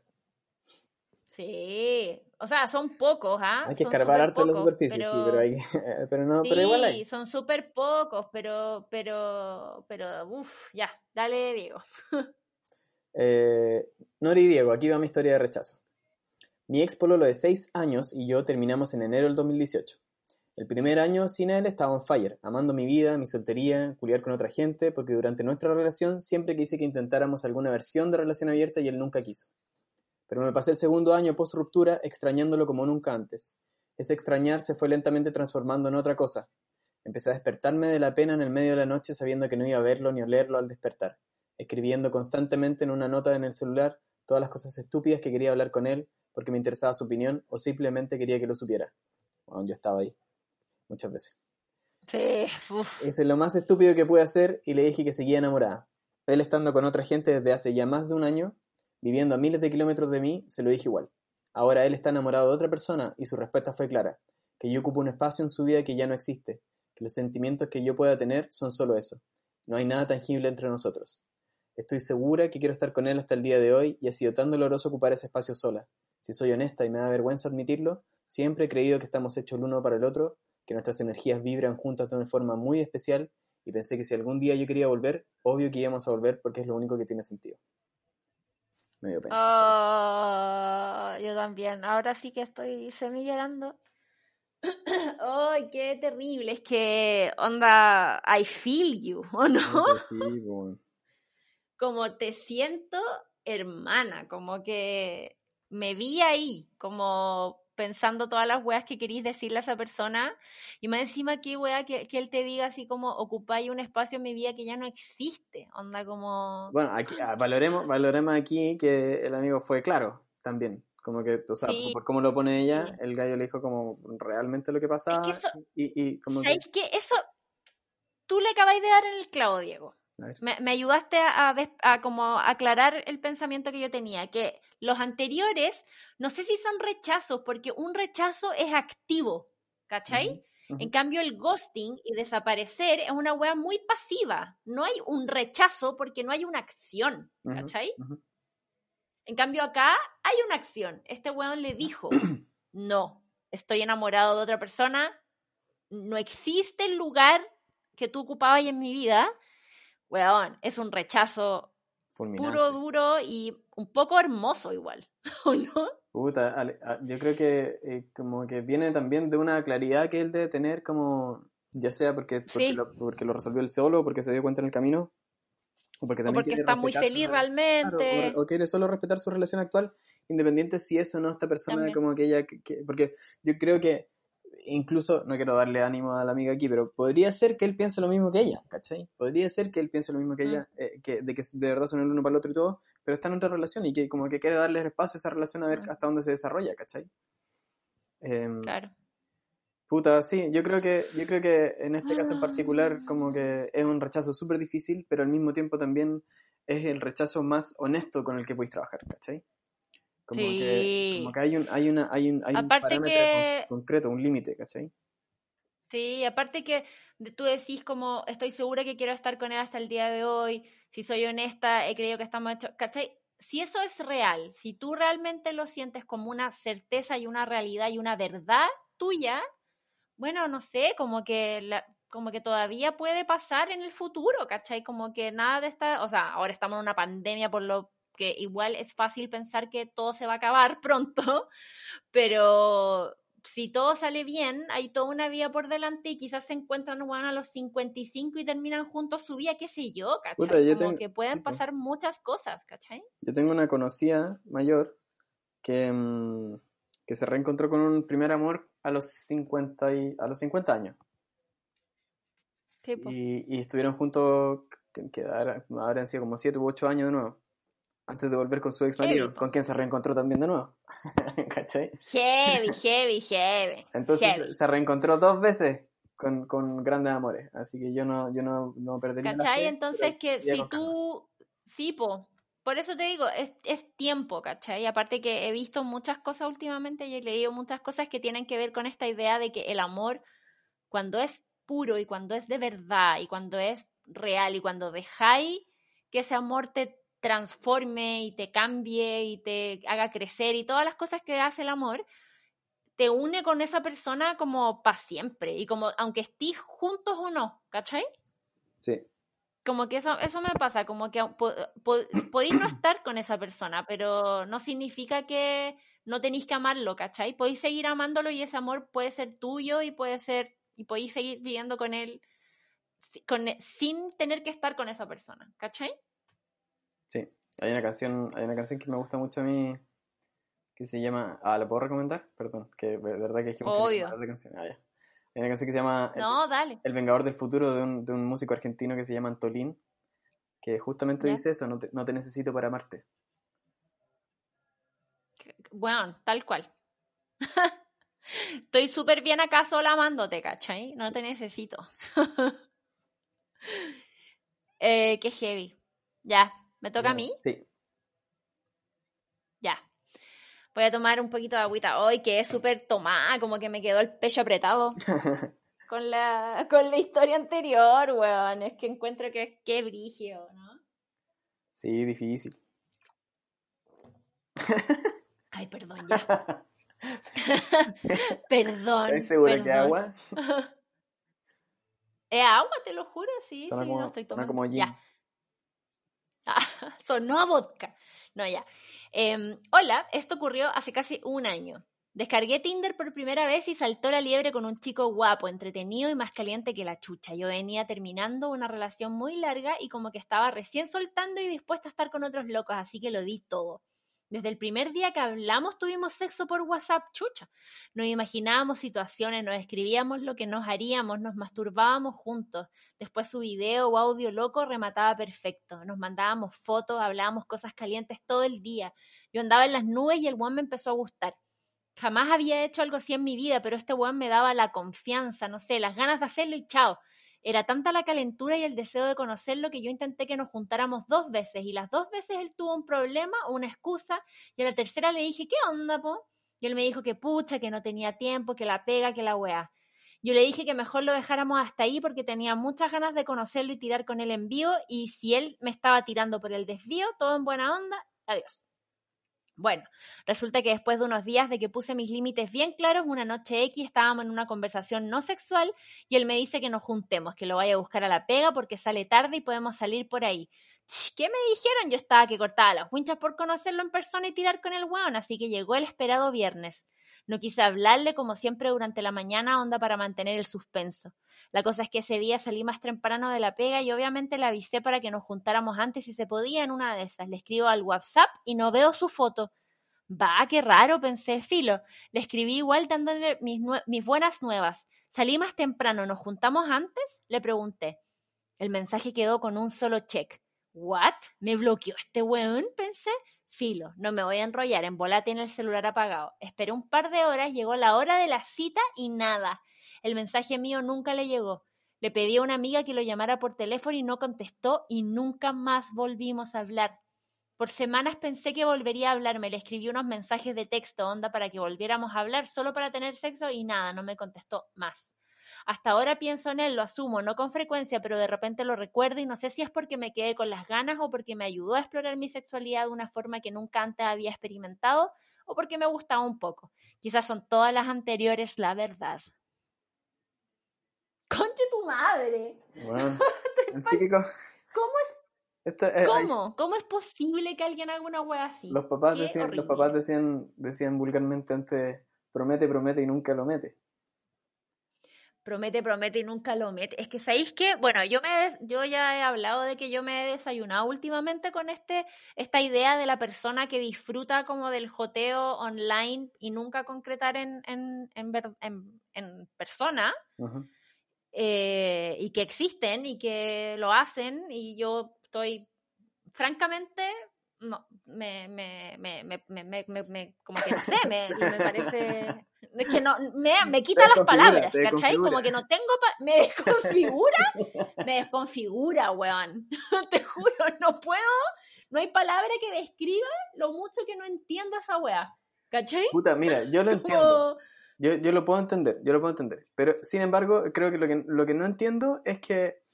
Sí, o sea, son pocos, ¿ah? Hay que escarbar harto en la superficie, pero... sí, pero, hay que... pero no, sí, pero igual hay. son súper pocos, pero, pero, pero, uff, ya, dale, Diego. eh, Nori Diego, aquí va mi historia de rechazo. Mi ex pololo de 6 años y yo terminamos en enero del 2018. El primer año sin él estaba on fire, amando mi vida, mi soltería, culiar con otra gente, porque durante nuestra relación siempre quise que intentáramos alguna versión de relación abierta y él nunca quiso. Pero me pasé el segundo año post ruptura extrañándolo como nunca antes. Ese extrañar se fue lentamente transformando en otra cosa. Empecé a despertarme de la pena en el medio de la noche sabiendo que no iba a verlo ni olerlo al despertar, escribiendo constantemente en una nota en el celular todas las cosas estúpidas que quería hablar con él porque me interesaba su opinión o simplemente quería que lo supiera. Bueno, yo estaba ahí muchas veces. Sí. Uf. Ese es lo más estúpido que pude hacer y le dije que seguía enamorada. Él estando con otra gente desde hace ya más de un año, viviendo a miles de kilómetros de mí, se lo dije igual. Ahora él está enamorado de otra persona y su respuesta fue clara, que yo ocupo un espacio en su vida que ya no existe, que los sentimientos que yo pueda tener son solo eso. No hay nada tangible entre nosotros. Estoy segura que quiero estar con él hasta el día de hoy y ha sido tan doloroso ocupar ese espacio sola. Si soy honesta y me da vergüenza admitirlo, siempre he creído que estamos hechos el uno para el otro que nuestras energías vibran juntas de una forma muy especial y pensé que si algún día yo quería volver, obvio que íbamos a volver porque es lo único que tiene sentido. Me dio pena. Oh, yo también. Ahora sí que estoy semi llorando. ¡Ay, oh, qué terrible! Es que, onda, I feel you, ¿o no? Sí, bueno. Como te siento hermana, como que me vi ahí, como pensando todas las weas que queréis decirle a esa persona y más encima que wea que, que, él te diga así como ocupáis un espacio en mi vida que ya no existe, onda como... Bueno, aquí, ah, valoremos, valoremos aquí que el amigo fue claro también, como que, o sea, sí. por cómo lo pone ella, sí. el gallo le dijo como realmente lo que pasaba es que eso, y, y como ¿sabes que... que eso tú le acabáis de dar en el clavo, Diego. Me, me, ayudaste a, a, a, como aclarar el pensamiento que yo tenía, que los anteriores, no sé si son rechazos, porque un rechazo es activo, ¿cachai? Uh -huh, uh -huh. En cambio, el ghosting y desaparecer es una wea muy pasiva. No hay un rechazo porque no hay una acción, ¿cachai? Uh -huh, en cambio, acá hay una acción. Este weón le dijo, no, estoy enamorado de otra persona, no existe el lugar que tú ocupabas en mi vida, weón, es un rechazo Fulminante. puro, duro y un poco hermoso igual, ¿o no? Puta, yo creo que eh, como que viene también de una claridad que él debe tener como, ya sea porque, porque, sí. lo, porque lo resolvió él solo o porque se dio cuenta en el camino, O porque, o está muy feliz. Claro, realmente. o, o quiere solo respetar su relación actual, independiente si eso no esta persona También. como que ella, que- que- porque yo creo que incluso, no quiero darle ánimo a la amiga aquí, pero podría ser que él piense lo mismo que ella, ¿cachai? Podría ser que él piense lo mismo que Mm. ella, eh, que, de que de verdad son el uno para el otro y todo, pero está en otra relación y que como que quiere darle espacio a esa relación a ver Mm. hasta dónde se desarrolla, ¿cachai? Em, Claro. Puta, sí, yo creo que, yo creo que en este caso en particular Ah. como que es un rechazo súper difícil, pero al mismo tiempo también es el rechazo más honesto con el que podéis trabajar, ¿cachai? Como que, Sí. como que hay un, hay una, hay un, hay un Aparte parámetro que- con- concreto, un límite, ¿cachai? Sí, aparte que tú decís como estoy segura que quiero estar con él hasta el día de hoy, si soy honesta, he creído que estamos hechos, ¿cachai? Si eso es real, si tú realmente lo sientes como una certeza y una realidad y una verdad tuya, bueno, no sé, como que la, como que todavía puede pasar en el futuro, ¿cachai? Como que nada de esta, o sea, ahora estamos en una pandemia por lo que igual es fácil pensar que todo se va a acabar pronto, pero si todo sale bien, hay toda una vida por delante y quizás se encuentran bueno, a los 55 y terminan juntos su vida, qué sé yo, ¿cachai? Puta, yo Como tengo- que pueden pasar muchas cosas, ¿cachai? Yo tengo una conocida mayor que, mm, que se reencontró con un primer amor a los 50, y, a los 50 años. Y, y estuvieron juntos, que, que habrá- habrán sido como 7 u 8 años de nuevo. Antes de volver con su ex marido, Heavy, con quien se reencontró también de nuevo. ¿Cachai? Heavy, heavy, heavy. Entonces heavy. se reencontró dos veces con, con grandes amores. Así que yo no, yo no, no perdería ¿Cachai? fe, Entonces que si calma. tú, sí, po, por eso te digo, es, es tiempo, ¿cachai? Aparte que he visto muchas cosas últimamente y he leído muchas cosas que tienen que ver con esta idea de que el amor, cuando es puro y cuando es de verdad y cuando es real y cuando dejáis que ese amor te transforme y te cambie y te haga crecer y todas las cosas que hace el amor, te une con esa persona como para siempre y como aunque estéis juntos o no, ¿cachai? Sí, Como que eso, eso me pasa, como que po- po- podéis no estar con esa persona, pero no significa que no tenéis que amarlo, ¿cachai? Podéis seguir amándolo y ese amor puede ser tuyo y puede ser, y podéis seguir viviendo con él con, sin tener que estar con esa persona, ¿cachai? Sí. Hay una canción, hay una canción que me gusta mucho a mí que se llama. Ah, ¿la puedo recomendar? Perdón, que de verdad que dijimos que Obvio. recomendar la canción. Ah, ya. Hay una canción que se llama El- No, dale. El Vengador del Futuro de un, de un músico argentino que se llama Antolín, que justamente Ya. dice eso, no te, no te necesito para amarte. Bueno, tal cual. Estoy súper bien acá sola amándote, ¿cachai? No te necesito. eh, qué heavy. Ya, ¿me toca a mí? Sí. Ya. Voy a tomar un poquito de agüita hoy, que es súper tomada, como que me quedó el pecho apretado con la, con la historia anterior, weón. Es que encuentro que qué brigio, ¿no? Sí, difícil. Ay, perdón, ya. perdón. ¿Estás segura que agua? ¿Es agua, te lo juro? Sí, sí, como, no estoy tomando. como. Ya. Sonó a vodka. No, ya. Em, hola, esto ocurrió hace casi un año. Descargué Tinder por primera vez y saltó la liebre con un chico guapo, entretenido y más caliente que la chucha. Yo venía terminando una relación muy larga y como que estaba recién soltando y dispuesta a estar con otros locos, así que lo di todo. Desde el primer día que hablamos tuvimos sexo por WhatsApp, chucha. Nos imaginábamos situaciones, nos escribíamos lo que nos haríamos, nos masturbábamos juntos. Después su video o audio loco remataba perfecto. Nos mandábamos fotos, hablábamos cosas calientes todo el día. Yo andaba en las nubes y el one me empezó a gustar. Jamás había hecho algo así en mi vida, pero este one me daba la confianza, no sé, las ganas de hacerlo y chao. Era tanta la calentura y el deseo de conocerlo que yo intenté que nos juntáramos dos veces y las dos veces él tuvo un problema o una excusa y a la tercera le dije, ¿qué onda, po? Y él me dijo que pucha, que no tenía tiempo, que la pega, que la weá. Yo le dije que mejor lo dejáramos hasta ahí porque tenía muchas ganas de conocerlo y tirar con él en vivo y si él me estaba tirando por el desvío, todo en buena onda, adiós. Bueno, resulta que después de unos días de que puse mis límites bien claros, una noche X estábamos en una conversación no sexual y él me dice que nos juntemos, que lo vaya a buscar a la pega porque sale tarde y podemos salir por ahí. ¿Qué me dijeron? Yo estaba que cortaba las winchas por conocerlo en persona y tirar con el weón, así que llegó el esperado viernes. No quise hablarle como siempre durante la mañana, onda para mantener el suspenso. La cosa es que ese día salí más temprano de la pega y obviamente le avisé para que nos juntáramos antes si se podía en una de esas. Le escribo al WhatsApp y no veo su foto. Va, qué raro, pensé, filo. Le escribí igual dándole mis, mis buenas nuevas. Salí más temprano, ¿nos juntamos antes? Le pregunté. El mensaje quedó con un solo check. ¿What? ¿Me bloqueó este weón? Pensé. Filo, no me voy a enrollar, en bola tiene el celular apagado. Esperé un par de horas, llegó la hora de la cita y nada. El mensaje mío nunca le llegó. Le pedí a una amiga que lo llamara por teléfono y no contestó y nunca más volvimos a hablar. Por semanas pensé que volvería a hablarme, le escribí unos mensajes de texto, onda, para que volviéramos a hablar solo para tener sexo y nada, no me contestó más. Hasta ahora pienso en él, lo asumo, no con frecuencia, pero de repente lo recuerdo y no sé si es porque me quedé con las ganas o porque me ayudó a explorar mi sexualidad de una forma que nunca antes había experimentado o porque me gustaba un poco. Quizás son todas las anteriores la verdad. Conche tu madre. Bueno, típico. ¿Cómo es eh, ¿Cómo? ¿Cómo es posible que alguien haga una wea así? Los papás, decían, los papás decían, decían vulgarmente antes, promete, promete y nunca lo mete promete, promete y nunca lo mete. Es que sabéis que, bueno, yo me yo ya he hablado de que yo me he desayunado últimamente con este esta idea de la persona que disfruta como del joteo online y nunca concretar en, en, en, en persona. Eh, y que existen y que lo hacen y yo estoy francamente no me, me, me, me, me como que no sé me, me parece es que no, me, me quita las palabras, ¿cachai? Como que no tengo, me desconfigura, me desconfigura, weón. Te juro, no puedo, no hay palabra que describa lo mucho que no entiendo esa weá, ¿cachai? Puta, mira, yo lo entiendo. Yo, yo lo puedo entender, yo lo puedo entender. Pero, sin embargo, creo que lo que, lo que no entiendo es que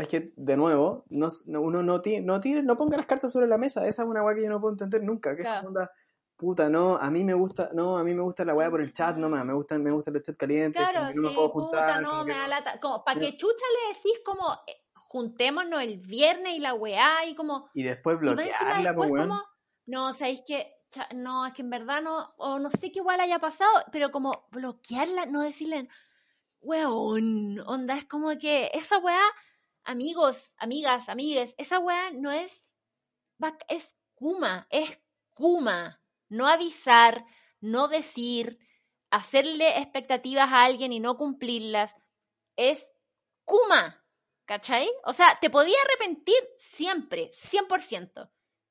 es que, de nuevo, no, uno no, no, tire, no ponga las cartas sobre la mesa. Esa es una weá que yo no puedo entender nunca. Que es onda, puta, no, a mí me gusta, no, a mí me gusta la weá por el chat nomás, me gustan, me gustan los chats calientes, claro, no me puedo juntar. Puta, no, me da lata. Como, ¿para qué chucha le decís como eh, juntémonos el viernes y la weá y como. Y después bloquearla, pues weón. no, sabéis que, no, es que en verdad no, o no sé qué igual haya pasado, pero como bloquearla, no decirle, weón, onda, es como que esa weá, amigos, amigas, amigues, esa weá no es, es Kuma, es Kuma no avisar, no decir, hacerle expectativas a alguien y no cumplirlas, es Kuma, ¿cachai? O sea, te podía arrepentir siempre, 100%.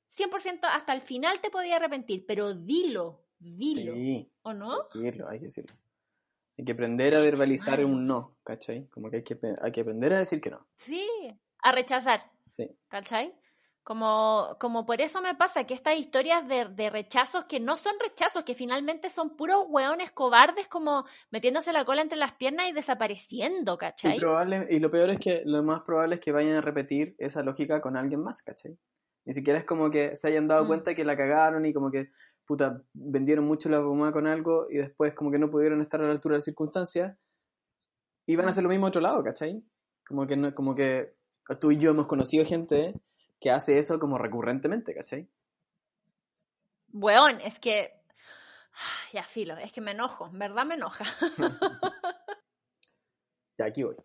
100% hasta el final te podía arrepentir, pero dilo, dilo. Sí, ¿O no? Hay que decirlo, hay que decirlo. Hay que aprender a verbalizar un no, ¿cachai? Como que hay que, hay que aprender a decir que no. Sí, a rechazar. Sí. ¿Cachai? Como, como por eso me pasa que estas historias de, de, rechazos que no son rechazos, que finalmente son puros hueones cobardes como metiéndose la cola entre las piernas y desapareciendo, ¿cachai? Y, probable, y lo peor es que lo más probable es que vayan a repetir esa lógica con alguien más, ¿cachai? Ni siquiera es como que se hayan dado mm. cuenta que la cagaron y como que, puta, vendieron mucho la bomba con algo y después como que no pudieron estar a la altura de las circunstancias y van a mm. hacer lo mismo a otro lado, ¿cachai? Como que, no, como que tú y yo hemos conocido gente que hace eso como recurrentemente, ¿cachai? Weón, es que. Ya filo, es que me enojo, en verdad me enoja. ya, aquí voy.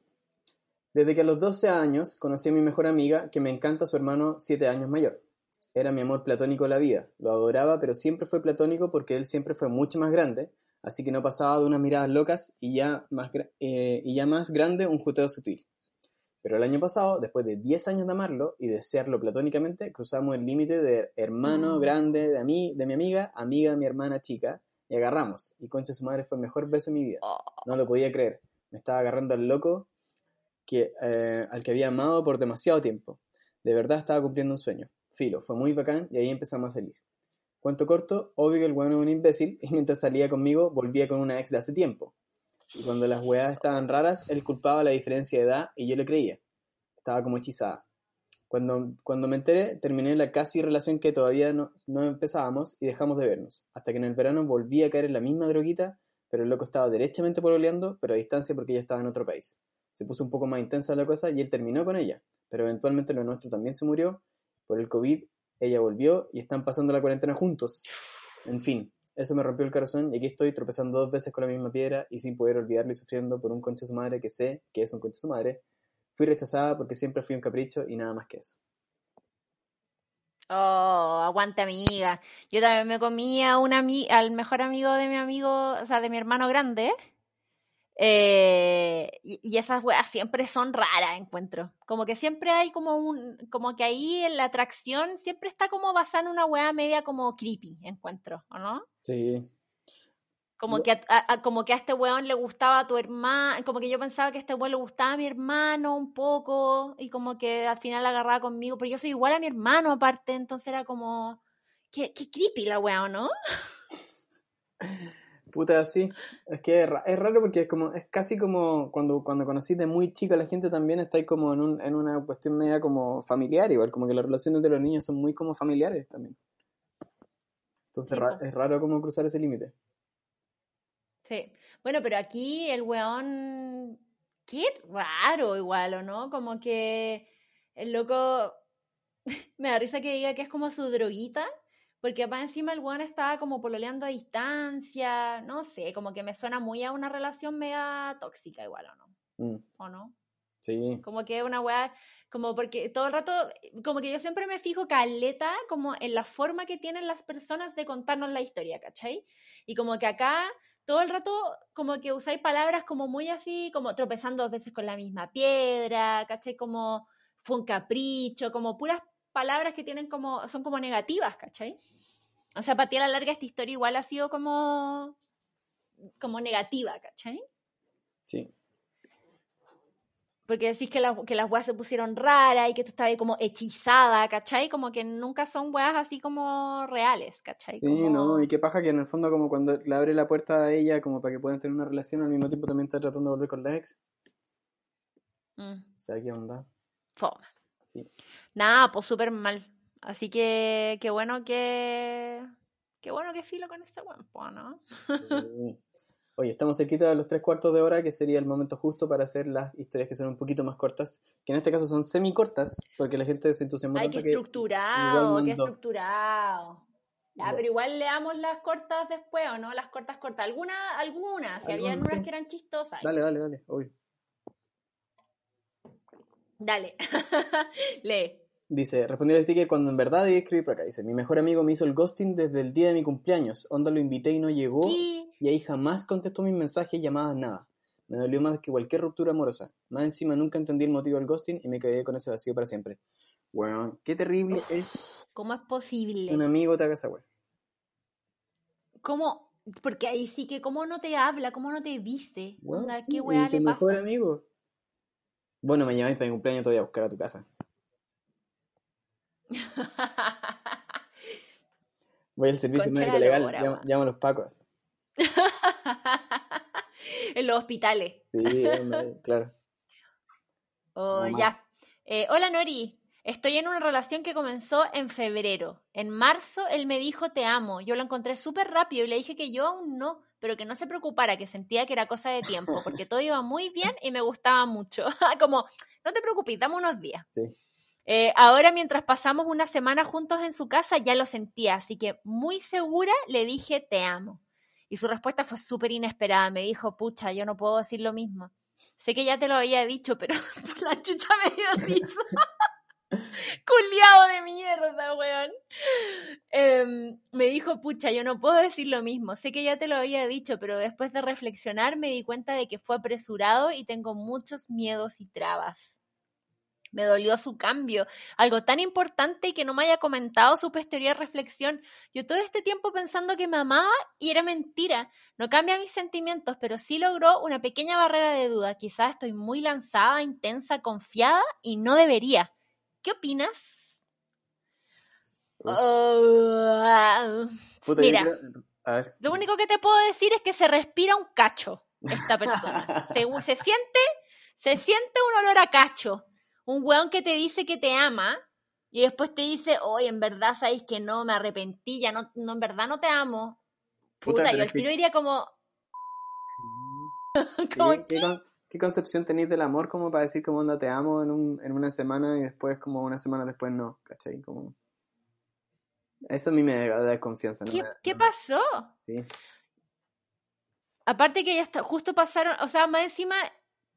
Desde que a los 12 años conocí a mi mejor amiga, que me encanta su hermano 7 años mayor. Era mi amor platónico de la vida. Lo adoraba, pero siempre fue platónico porque él siempre fue mucho más grande, así que no pasaba de unas miradas locas y ya más, eh, y ya más grande un juteo sutil. Pero el año pasado, después de 10 años de amarlo y desearlo platónicamente, cruzamos el límite de hermano mm. grande de, mí, de mi amiga, amiga de mi hermana chica, y agarramos. Y concha su madre fue el mejor beso de mi vida. Oh. No lo podía creer. Me estaba agarrando al loco que, eh, al que había amado por demasiado tiempo. De verdad estaba cumpliendo un sueño. Filo, fue muy bacán y ahí empezamos a salir. Cuento corto, obvio que el bueno es un imbécil y mientras salía conmigo volvía con una ex de hace tiempo. Y cuando las weas estaban raras, él culpaba la diferencia de edad y yo le creía. Estaba como hechizada. Cuando, cuando me enteré, terminé la casi relación que todavía no, no empezábamos y dejamos de vernos. Hasta que en el verano volví a caer en la misma droguita, pero el loco estaba derechamente pololeando, pero a distancia porque ella estaba en otro país. Se puso un poco más intensa la cosa y él terminó con ella. Pero eventualmente lo nuestro también se murió. Por el COVID, ella volvió y están pasando la cuarentena juntos. En fin, Eso me rompió el corazón y aquí estoy tropezando dos veces con la misma piedra y sin poder olvidarlo y sufriendo por un concho de su madre que sé que es un concho de su madre. Fui rechazada porque siempre fui un capricho y nada más que eso. Oh, aguanta amiga. Yo también me comía una al mejor amigo de mi amigo, o sea, de mi hermano grande. Y, esas weas siempre son raras, encuentro. Como que siempre hay como un, como que ahí en la atracción siempre está como basada en una wea media como creepy, encuentro, ¿o no? Sí. Como que a, como que a este weón le gustaba a tu hermano, como que yo pensaba que a este weón le gustaba a mi hermano un poco, y como que al final agarraba conmigo, pero yo soy igual a mi hermano aparte, entonces era como, qué, qué creepy la weón, ¿no? Puta, sí. Es que es, raro porque es como, es casi como cuando, cuando conocí de muy chica la gente también está ahí como en, un, en una cuestión media como familiar, igual, como que las relaciones de los niños son muy como familiares también. Entonces es raro como cruzar ese límite. Sí. Bueno, pero aquí el weón, qué raro igual, ¿o no? Como que el loco, me da risa que diga que es como su droguita porque para encima el weón estaba como pololeando a distancia, no sé, como que me suena muy a una relación mega tóxica igual, ¿o no? Mm. ¿O no? Sí. Como que una weá, como porque todo el rato, como que yo siempre me fijo caleta como en la forma que tienen las personas de contarnos la historia, ¿cachai? Y como que acá todo el rato como que usáis palabras como muy así, como tropezando dos veces con la misma piedra, ¿cachai? Como fue un capricho, como puras palabras que tienen como, son como negativas, ¿cachai? O sea, para ti a la larga esta historia igual ha sido como, como negativa, ¿cachai? Sí. Porque decís que, que las weas se pusieron raras y que tú estabas ahí como hechizada, ¿cachai? Como que nunca son weas así como reales, ¿cachai? Sí, no, y qué paja que en el fondo como cuando le abre la puerta a ella como para que puedan tener una relación, al mismo tiempo también está tratando de volver con la ex. Mm. O sea, ¿qué onda? Foma. Sí. Nada, pues súper mal. Así que qué bueno que. Qué bueno que filo con este buen ¿no? Oye, estamos cerquita de los tres cuartos de hora, que sería el momento justo para hacer las historias que son un poquito más cortas, que en este caso son semi-cortas, porque la gente se entusiasma Ay, qué estructurado, qué estructurado. Ya, pero igual leamos las cortas después, ¿o no? Las cortas cortas. Algunas, algunas, si había unas que eran chistosas. Dale, dale, dale, obvio. Dale, lee. Dice, respondí al sticker cuando en verdad debí escribir por acá. Dice, mi mejor amigo me hizo el ghosting desde el día de mi cumpleaños. Onda lo invité y no llegó. Y ahí jamás contestó mis mensajes, llamadas, nada. Me dolió más que cualquier ruptura amorosa. Más encima nunca entendí el motivo del ghosting y me quedé con ese vacío para siempre. Bueno, qué terrible es. ¿Cómo es posible? Un amigo te haga esa wea. ¿Cómo? Porque ahí sí que, ¿cómo no te habla? ¿Cómo no te dice? ¿Qué wea le pasa? mejor amigo. Bueno, me llamáis para mi cumpleaños, te voy a buscar a tu casa. Voy al servicio médico legal, llamo, a los pacos. en los hospitales. Sí, claro. Oh, ya. Eh, hola Nori, estoy en una relación que comenzó en febrero. En marzo él me dijo te amo. Yo lo encontré súper rápido y le dije que yo aún no, pero que no se preocupara, que sentía que era cosa de tiempo, porque todo iba muy bien y me gustaba mucho. Como, no te preocupes, dame unos días. Sí. Eh, ahora, mientras pasamos una semana juntos en su casa, ya lo sentía, así que muy segura le dije te amo. Y su respuesta fue súper inesperada. Me dijo, pucha, yo no puedo decir lo mismo. Sé que ya te lo había dicho, pero la chucha me dio. Culiado de mierda, weón. Em, me dijo, pucha, yo no puedo decir lo mismo. Sé que ya te lo había dicho, pero después de reflexionar me di cuenta de que fue apresurado y tengo muchos miedos y trabas me dolió su cambio, algo tan importante y que no me haya comentado su posterior reflexión. Yo todo este tiempo pensando que me amaba y era mentira. No cambia mis sentimientos, pero sí logró una pequeña barrera de duda. Quizás estoy muy lanzada, intensa, confiada y no debería. ¿Qué opinas? Oh, mira, lo único que te puedo decir es que se respira un cacho esta persona. se, se siente, se siente un olor a cacho un weón que te dice que te ama y después te dice, oye, en verdad sabéis que no, me arrepentí, ya no, no en verdad no te amo. Puta, yo al tiro iría como... ¿Qué, concepción tenéis del amor como para decir como onda te amo en, un, en una semana y después como una semana después no? ¿Cachai? Como... Eso a mí me da desconfianza. ¿no? ¿Qué, Me- qué no me- pasó? sí. Aparte que ya está, justo pasaron, o sea, más encima,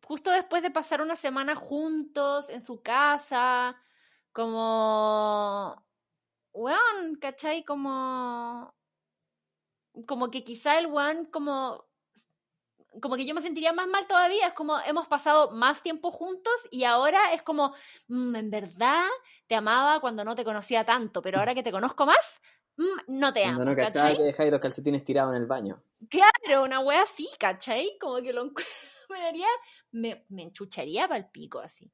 justo después de pasar una semana juntos en su casa, como, weón, ¿cachai? Como, como que quizá el weón, como, como que yo me sentiría más mal todavía, es como hemos pasado más tiempo juntos y ahora es como, "Mm, en verdad te amaba cuando no te conocía tanto, pero ahora que te conozco más, mm, no te Cuando amo, no cachaba ¿cachai? que dejáis los calcetines tirados en el baño. Claro, una wea así, ¿cachai? Como que lo encu- me daría, me, me enchucharía para el pico así.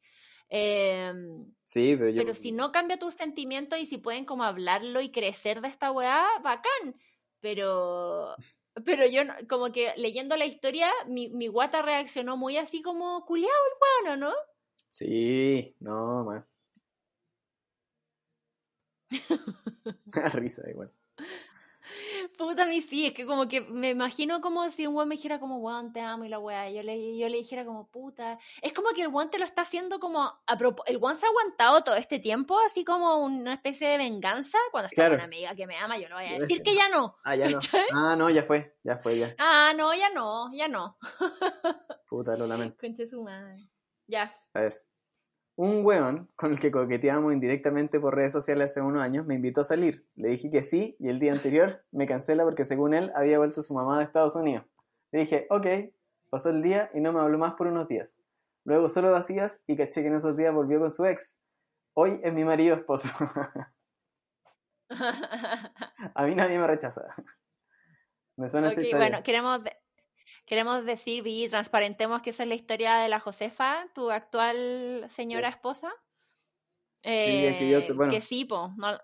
Em, Sí, pero yo. pero si no cambia tus sentimientos y si pueden como hablarlo y crecer de esta weá, bacán. Pero, pero yo no- como que leyendo la historia, mi, mi guata reaccionó muy así como culiao el weón, ¿o ¿no? Sí, no, man. Risa igual. Puta, a mí sí, es que como que me imagino como si un weón me dijera como, weón, te amo y la weá, yo le, yo le dijera como, puta. Es como que el weón te lo está haciendo como, a el weón se ha aguantado todo este tiempo, así como una especie de venganza, cuando está Claro. una amiga que me ama, yo no voy a decir que ya no. Ah, ya no. Ah, no, ya fue. Ya fue, ya. Ah, no, ya no, ya no. Puta, lo lamento. Conche su madre. Ya. A ver. Un weón con el que coqueteábamos indirectamente por redes sociales hace unos años me invitó a salir. Le dije que sí y el día anterior me cancela porque según él había vuelto su mamá de Estados Unidos. Le dije, ok, pasó el día y no me habló más por unos días. Luego solo vacías y caché que en esos días volvió con su ex. Hoy es mi marido esposo. a mí nadie me rechaza. me suena esta Ok, historia. bueno, queremos, queremos decir y transparentemos que esa es la historia de la Josefa, tu actual señora esposa. es que yo te- Eh, bueno. que sí, po. No,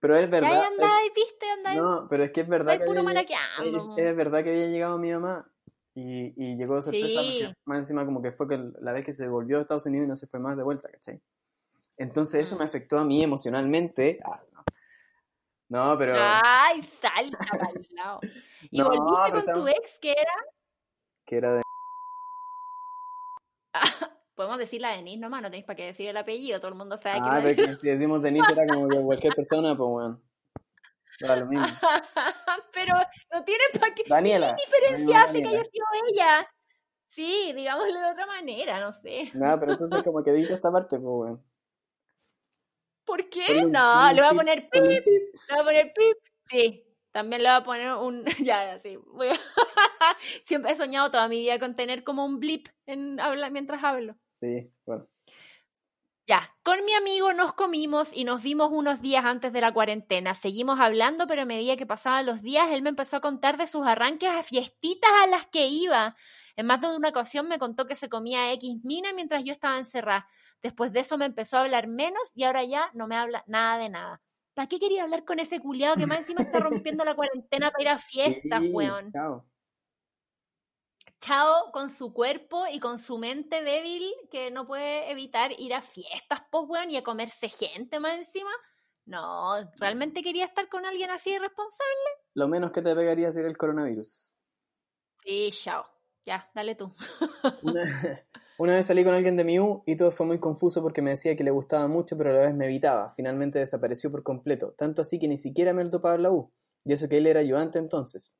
Pero es ya verdad. ahí es- andáis, viste, andáis, No, pero es que es verdad que puro había, lleg- maraqueando. es, es verdad que había llegado mi mamá y, y llegó de sorpresa Sí. porque más encima como que fue que la vez que se volvió a Estados Unidos y no se fue más de vuelta, ¿cachai? Entonces eso Mm. me afectó a mí emocionalmente. Ah, no. Pero Ay, salta pa'l lado. ¿Y No, volviste pero con tu ex que era? que era de... Podemos decir la Denise nomás, no tenéis para qué decir el apellido, todo el mundo sabe Ah, que pero que si decimos Denise era como que cualquier persona, pues bueno. Era lo mismo. Pero no tiene para qué. Daniela. ¿Qué diferencia Daniela, hace que haya sido ella? Sí, digámoslo de otra manera, no sé. No, pero entonces como que edita esta parte, pues bueno. ¿Por qué? No, le voy a poner pip, le voy a poner pip. Sí, también le voy a poner un. Ya, ya, sí. Voy a- Siempre he soñado toda mi vida con tener como un blip en habla... mientras hablo. Sí, bueno. Ya, con mi amigo nos comimos y nos vimos unos días antes de la cuarentena. Seguimos hablando, pero a medida que pasaban los días, él me empezó a contar de sus arranques a fiestitas a las que iba. En más de una ocasión me contó que se comía X mina mientras yo estaba encerrada. Después de eso me empezó a hablar menos y ahora ya no me habla nada de nada. ¿Para qué quería hablar con ese culiado que más encima está rompiendo la cuarentena para ir a fiestas, Sí, weón? chao. Chao con su cuerpo y con su mente débil que no puede evitar ir a fiestas, pues, weón, y a comerse gente más encima. No, ¿realmente quería estar con alguien así de responsable? Lo menos que te pegaría sería el coronavirus. Sí, chao. Ya, dale tú. Una, una vez salí con alguien de mi U y todo fue muy confuso porque me decía que le gustaba mucho pero a la vez me evitaba. Finalmente desapareció por completo, tanto así que ni siquiera me lo topaba en la U. Y eso que él era ayudante entonces.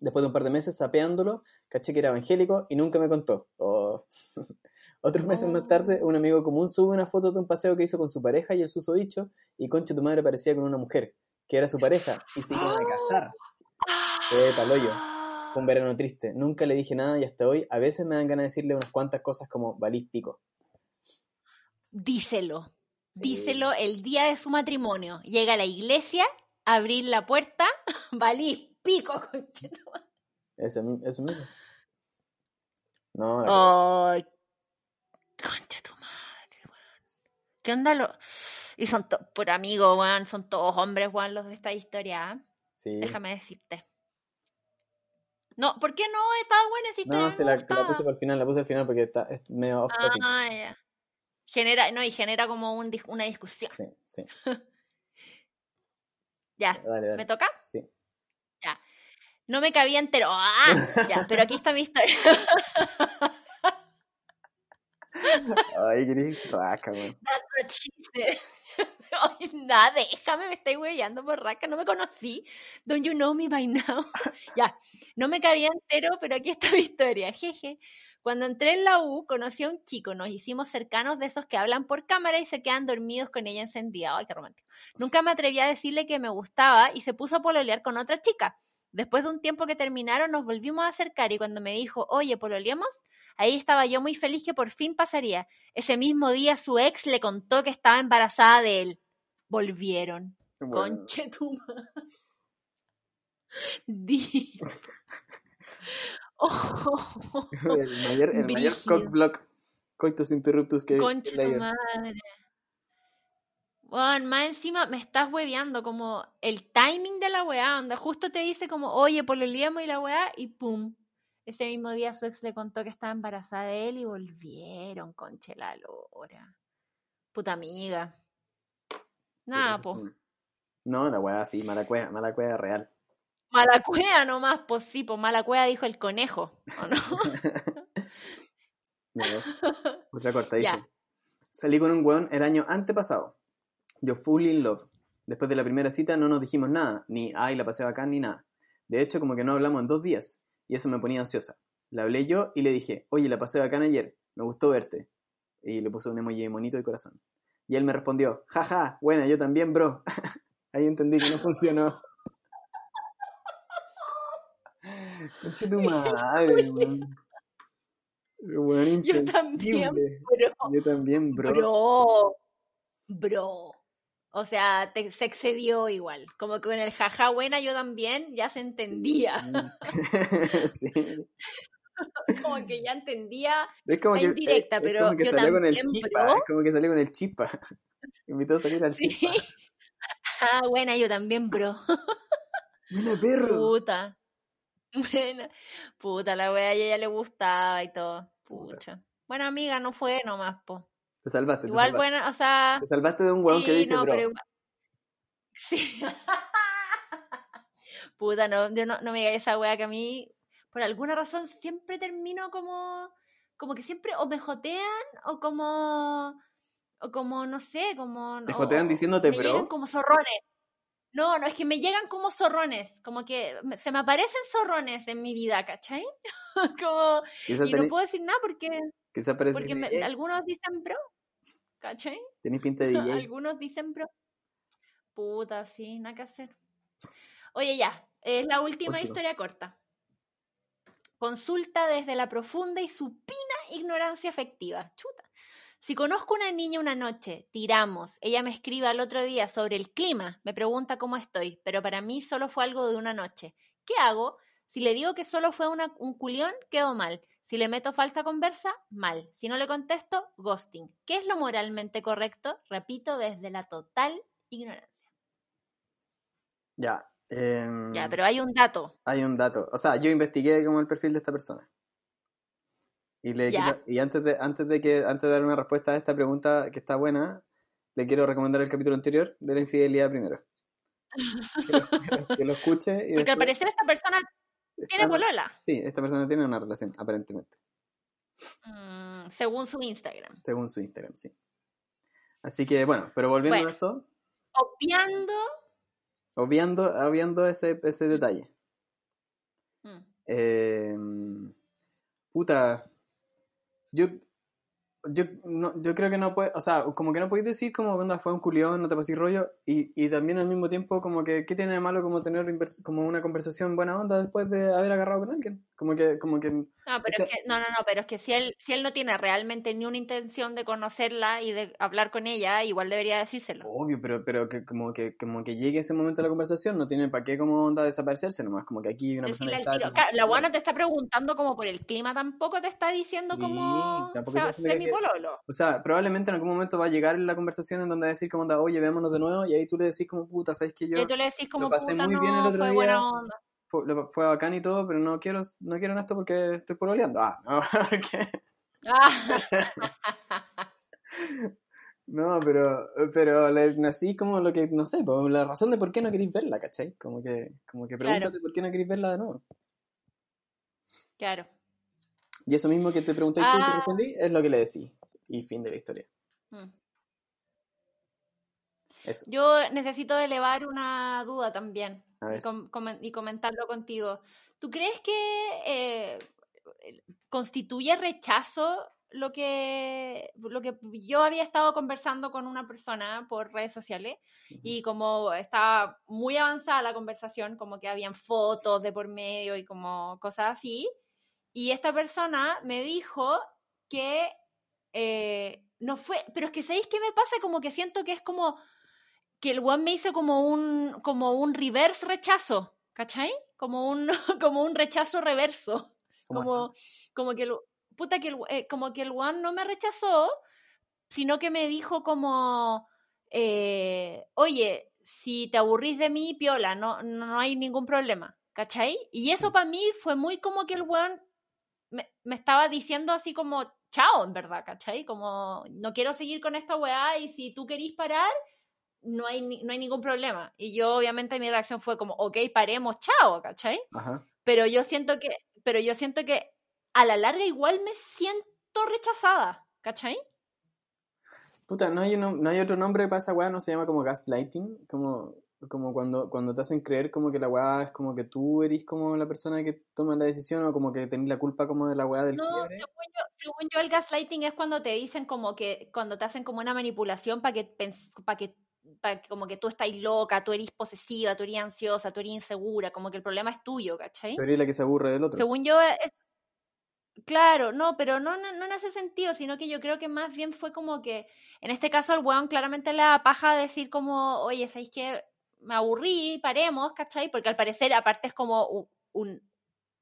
Después de un par de meses sapeándolo, caché que era evangélico y nunca me contó. Oh. Otros meses más tarde, un amigo común sube una foto de un paseo que hizo con su pareja y el susodicho y concha tu madre parecía con una mujer, que era su pareja, y se iban a casar. Fue paloyo. Fue un verano triste. Nunca le dije nada y hasta hoy a veces me dan ganas de decirle unas cuantas cosas como valís pico. Díselo. Sí. Díselo el día de su matrimonio. Llega a la iglesia, abrir la puerta, valís pico, conchetumare. Ese, eso mismo. No, Ay, concha tu madre, weón. ¿Qué onda lo...? Y son todos, por amigo, weón, son todos hombres, weón, los de esta historia, ¿ah? sí. Déjame decirte. No, ¿por qué no? Estaba buena esa historia. No, se la, puse por el final, la puse al final porque está es medio off topic. Ah, ya. Genera, no, y genera como un una discusión. Sí, sí. Ya, Dale, dale. ¿me toca? Sí. No me cabía entero. ¡Ah! Ya, pero aquí está mi historia. Ay, gris. That's what she said. Ay, Nada, déjame, me estoy huellando por raca, no me conocí. Don't you know me by now? ya, no me cabía entero, pero aquí está mi historia, jeje. Cuando entré en la U, conocí a un chico, nos hicimos cercanos de esos que hablan por cámara y se quedan dormidos con ella encendida. Ay, qué romántico. Nunca me atreví a decirle que me gustaba y se puso a pololear con otra chica. Después de un tiempo que terminaron, nos volvimos a acercar y cuando me dijo, oye, pololeamos, ahí estaba yo muy feliz que por fin pasaría. Ese mismo día su ex le contó que estaba embarazada de él. Volvieron. Bueno. Conche tu madre. Di. Oh, El mayor, el mayor cockblock, coitus interruptus que Conche tu madre. Bueno, más encima me estás hueveando, como el timing de la weá, onda, justo te dice como, oye, pololeamos y la weá, y pum. Ese mismo día su ex le contó que estaba embarazada de él y volvieron, conche la lora. Puta amiga. Nada, po. No, la weá sí, mala cueva, mala cueva real. Mala cueva nomás, pues sí, pues mala cueva dijo el conejo, ¿o no? No, otra corta dice. Salí con un weón el año antepasado. Yo full in love. Después de la primera cita no nos dijimos nada, ni ay, la pasé bacán, ni nada. De hecho, como que no hablamos en dos días, y eso me ponía ansiosa. Le hablé yo y le dije, oye, la pasé bacán ayer, me gustó verte. Y le puse un emoji de monito y corazón. Y él me respondió, jaja, buena, yo también, bro. Ahí entendí que no funcionó. Conche tu madre, weón. Weón Yo también, bro. Yo también, bro. Bro. Bro. O sea, te- se excedió igual. Como que con el jaja buena yo también ya se entendía. sí. Como que ya entendía. Es como La que, indirecta, es- es pero como que yo salió con el también, bro. Es como que salió con el chispa. Invitó a salir al Sí. chispa. Ah, buena, yo también, bro. Mira, perro. Puta. Buena. Puta, la wea a ella le gustaba y todo. Puta. Pucha. Bueno, amiga, no fue nomás, po. Te salvaste. te Igual, salvaste. buena, o sea. Te salvaste de un weón que Sí, dice, no, bro. pero igual- Sí. Puta, no, yo no, no me digas esa wea que a mí, por alguna razón, siempre termino como, como que siempre o me jotean o como, o como, no sé, como... Te jotean o diciéndote me bro. llegan como zorrones. No, no, es que me llegan como zorrones, como que se me aparecen zorrones en mi vida, ¿cachai? como, Quizás y no puedo decir nada porque, porque que me- DJ. algunos dicen bro, ¿cachai? Tenés pinta de DJ. Algunos dicen, bro. Puta, sí, nada que hacer. Oye, ya, es la última historia corta. Consulta desde la profunda y supina ignorancia afectiva. Chuta. Si conozco una niña una noche, tiramos, ella me escribe al otro día sobre el clima, me pregunta cómo estoy, pero para mí solo fue algo de una noche. ¿Qué hago? Si le digo que solo fue una- un culión, quedo mal. Si le meto falsa conversa, mal. Si no le contesto, ghosting. ¿Qué es lo moralmente correcto? Repito, desde la total ignorancia. Ya. em, Ya, pero hay un dato. Hay un dato. O sea, yo investigué como el perfil de esta persona. Y, le Ya. quiero- y antes de, antes de que antes de dar una respuesta a esta pregunta que está buena, le quiero recomendar el capítulo anterior de la infidelidad primero. Que lo, que lo- escuche y Porque al parecer esta persona tiene polola, Sí, esta persona tiene una relación, aparentemente, mm, según su Instagram. según su Instagram, sí. Así que bueno, pero volviendo Bueno. a esto, Obviando. obviando, obviando ese, ese detalle. mm, Eh, puta, yo, yo, no, yo creo que no puedes, o sea, como que no podéis decir como onda fue un culión, no te pasís rollo, y, y también al mismo tiempo como que, ¿qué tiene de malo como tener como una conversación buena onda después de haber agarrado con alguien? Como que, como que, No, pero es que, no, no, no, pero es que si él, si él no tiene realmente ni una intención de conocerla y de hablar con ella, igual debería decírselo. obvio, pero, pero que como que, como que llegue ese momento de la conversación, no tiene para qué como onda desaparecerse nomás, como que aquí hay una persona que está... Claro, la buena te está preguntando como por el clima, tampoco te está diciendo Sí, como o sea, te explica sé mi que- pololo. O sea, probablemente en algún momento va a llegar la conversación en donde va a decir como onda, oye, veámonos de nuevo, y ahí tú le decís como puta, ¿sabes que yo Y tú le decís como pasé puta, muy bien el otro fue día. buena onda. Fue, fue bacán y todo, pero no quiero, no quiero en esto porque estoy pololeando. Ah, no, porque- Ah, no, pero, pero nací como lo que, no sé, la razón de por qué no queréis verla, ¿cachai? Como que, como que Claro. pregúntate por qué no queréis verla de nuevo. claro. Y eso mismo que te pregunté tú y te Ah. respondí, es lo que le decís. Y fin de la historia. Mm. Eso. Yo necesito elevar una duda también y, com- y comentarlo contigo. ¿Tú crees que eh, constituye rechazo lo que, lo que yo había estado conversando con una persona por redes sociales y como estaba muy avanzada la conversación, como que habían fotos de por medio y como cosas así, y esta persona me dijo que eh, no fue, pero es que ¿sabéis qué me pasa? Como que siento que es como que el one me hizo como un, como un reverse rechazo, ¿cachai? Como un, como un rechazo reverso. ¿Cómo Como, como que el, puta que el, eh, como que el one no me rechazó, sino que me dijo como, eh, oye, si te aburrís de mí, piola, no, no hay ningún problema, ¿cachai? Y eso para mí fue muy como que el one me, me estaba diciendo así como, chao, en verdad, ¿cachai? Como, no quiero seguir con esta weá y si tú querís parar, no hay, ni- no hay ningún problema. Y yo, obviamente, mi reacción fue como, ok, paremos, chao, ¿cachai? Ajá. Pero yo siento que, pero yo siento que a la larga igual me siento rechazada, ¿cachai? Puta, ¿no hay, uno- no hay otro nombre para esa weá, no se llama como gaslighting, como, como cuando, cuando te hacen creer como que la weá es como que tú eres como la persona que toma la decisión o como que tenés la culpa como de la weá del No, según yo, según yo el gaslighting es cuando te dicen como que, cuando te hacen como una manipulación que, para que como que tú estás loca, tú eres posesiva, tú eres ansiosa, tú eres insegura, como que el problema es tuyo, ¿cachai? Tú eres la que se aburre del otro. Según yo es... Claro, no, pero no, no, no en ese sentido, sino que yo creo que más bien fue como que, en este caso el weón claramente le da paja decir como, oye, ¿sabéis que me aburrí, paremos, ¿cachai? Porque al parecer aparte es como un, un,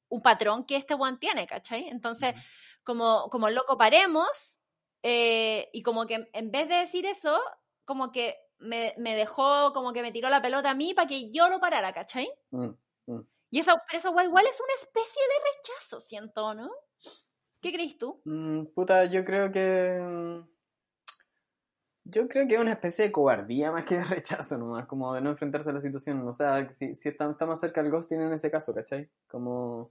un patrón que este weón tiene, ¿cachai? Entonces, Ujú. como, como loco, paremos, eh, y como que en vez de decir eso, como que me, me dejó, como que me tiró la pelota a mí para que yo lo parara, ¿cachai? Mm. Y esa, pero esa igual es una especie de rechazo, siento, ¿no? ¿Qué crees tú? Mm, puta, yo creo que. mm, Yo creo que es una especie de cobardía más que de rechazo nomás, como de no enfrentarse a la situación. O sea, si, si está, está más cerca el ghosting en ese caso, ¿cachai? Como.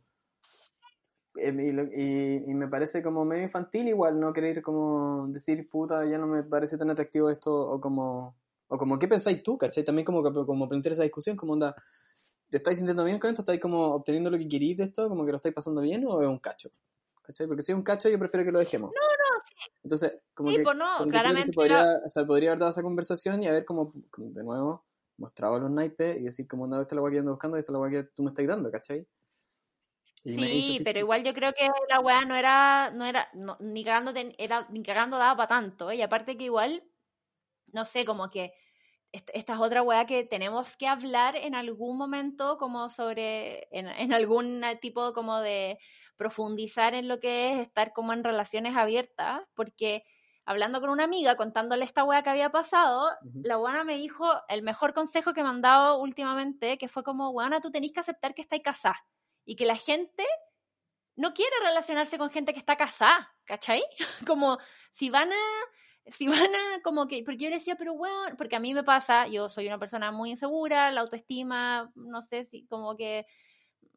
eh, y- y me parece como medio infantil igual no querer como decir, puta, ya no me parece tan atractivo esto, o como, o como, ¿qué pensáis tú, cachai? También como, que- como plantear esa discusión, como onda, ¿te estáis sintiendo bien con esto? ¿Estáis como obteniendo lo que queréis de esto? ¿Como que lo estáis pasando bien o es un cacho? ¿Cachai? Porque si es un cacho yo prefiero que lo dejemos. No, no, sí. Entonces, como Sí, que, pues no, como creo que claramente se podría, o sea, podría haber dado esa conversación y haber como, como de nuevo mostrado los naipes y decir como, no, esta es la guay que ando buscando y esta es la guay que tú me estás dando, ¿cachai? Y Sí, pero igual yo creo que la weá no era, no era, no, ni cagando, ten- era, ni cagando daba para tanto, ¿eh? Y aparte que igual, no sé, como que esta es otra weá que tenemos que hablar en algún momento como sobre, en, en algún tipo como de profundizar en lo que es estar como en relaciones abiertas, porque hablando con una amiga, contándole esta weá que había pasado, la buena me dijo el mejor consejo que me han dado últimamente, que fue como, buena, tú tenés que aceptar que estáis casada y que la gente no quiere relacionarse con gente que está casada, ¿cachai? Como si van a, si van a, como que, porque yo le decía, pero bueno, porque a mí me pasa, yo soy una persona muy insegura, la autoestima, no sé si como que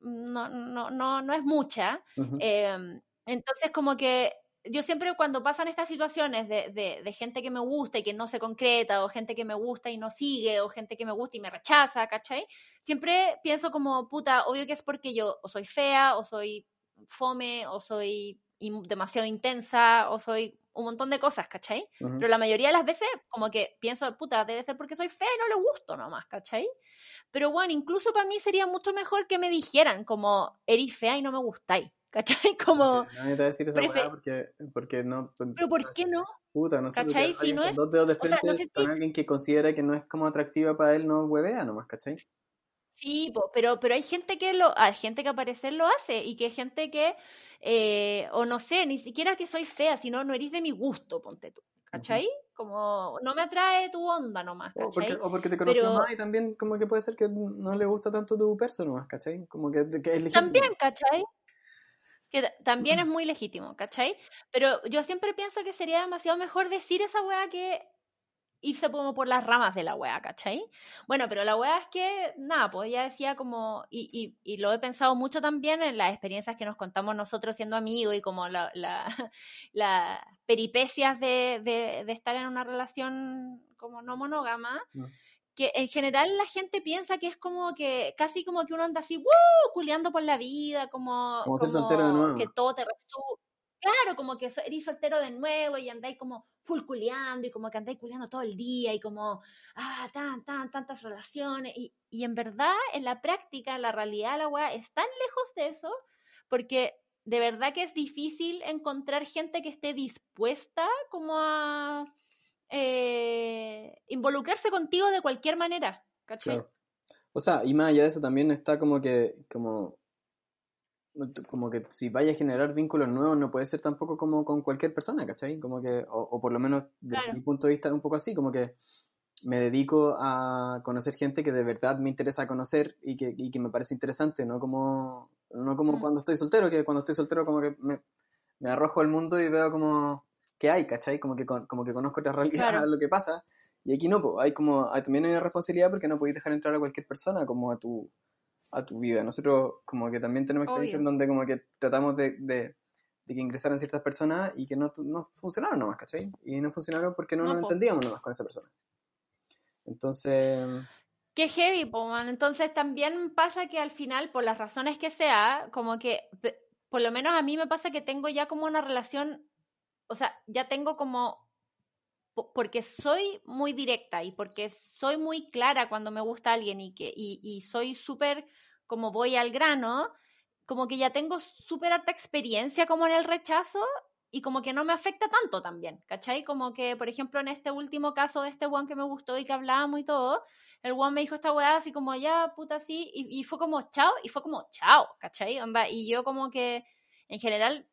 no, no, no, no es mucha. Eh, entonces, como que yo siempre cuando pasan estas situaciones de, de, de gente que me gusta y que no se concreta, o gente que me gusta y no sigue, o gente que me gusta y me rechaza, ¿cachai? Siempre pienso como, puta, obvio que es porque yo o soy fea, o soy fome, o soy demasiado intensa, o soy un montón de cosas, ¿cachai? Ujú. Pero la mayoría de las veces como que pienso, puta, debe ser porque soy fea y no le gusto nomás, ¿cachai? Pero bueno, incluso para mí sería mucho mejor que me dijeran como, eres fea y no me gustáis, ¿cachai? Como, Nadie te va a decir esa prefe- porque, porque no. pero ¿por qué no? Puta, no sé. ¿Cachai? Si no es- dos dedos de o sea, frente no sé con si- alguien que considera que no es como atractiva para él, no huevea nomás, ¿cachai? Sí, pero, pero hay gente que lo, hay gente que al parecer lo hace y que hay gente que, eh, o no sé, ni siquiera que soy fea, sino no eres de mi gusto, ponte tú, ¿cachai? Como no me atrae tu onda nomás, O porque, ¿cachai? o porque te conoció Pero- más y también como que puede ser que no le gusta tanto tu persona nomás, ¿cachai? Como que, que es legítimo. También, ¿cachai? Que ta- también es muy legítimo, ¿cachai? Pero yo siempre pienso que sería demasiado mejor decir esa weá que irse como por las ramas de la weá, ¿cachai? Bueno, pero la weá es que, nada, pues ella decía como, y, y, y, lo he pensado mucho también en las experiencias que nos contamos nosotros siendo amigos y como las la, la peripecias de, de, de, estar en una relación como no monógama. No que en general la gente piensa que es como que casi como que uno anda así, ¡wuuu! culeando por la vida, como, como, soltero de nuevo. que todo te resulta. Claro, como que eres soltero de nuevo y andáis como full culeando y como que andáis culeando todo el día y como, ah, tan, tan, tantas relaciones. Y, y en verdad, en la práctica, la realidad, la weá es tan lejos de eso porque de verdad que es difícil encontrar gente que esté dispuesta como a eh, involucrarse contigo de cualquier manera, ¿cachai? O sea, y más allá de eso también está como que, como, como que si vaya a generar vínculos nuevos no puede ser tampoco como con cualquier persona, ¿cachai? Como que, o, por lo menos desde mi punto de vista un poco así, como que me dedico a conocer gente que de verdad me interesa conocer y que, y que me parece interesante, no como, no como mm. cuando estoy soltero, que cuando estoy soltero como que me, me arrojo al mundo y veo como que hay, ¿cachai? Como que, como que conozco otra realidad, claro. lo que pasa. Y aquí no, pues, hay como, hay, también hay una responsabilidad porque no podéis dejar entrar a cualquier persona como a tu, a tu vida. Nosotros como que también tenemos experiencias en donde como que tratamos de, de, de, que ingresaran ciertas personas y que no, no funcionaron nomás, ¿cachai? Y no funcionaron porque no, no nos entendíamos nomás con esa persona. Entonces... Qué heavy, po, Entonces también pasa que al final, por las razones que sea, como que, por lo menos a mí me pasa que tengo ya como una relación o sea, ya tengo como, porque soy muy directa y porque soy muy clara cuando me gusta alguien y, que, y, soy súper como voy al grano, como que ya tengo súper harta experiencia como en el rechazo y como que no me afecta tanto también, ¿cachai? Como que, por ejemplo, en este último caso de este one que me gustó y que hablábamos y todo, el one me dijo esta weá así como, ya, puta, así, y, y fue como, chao, y fue como, chao, ¿cachai? Onda, y yo como que, en general,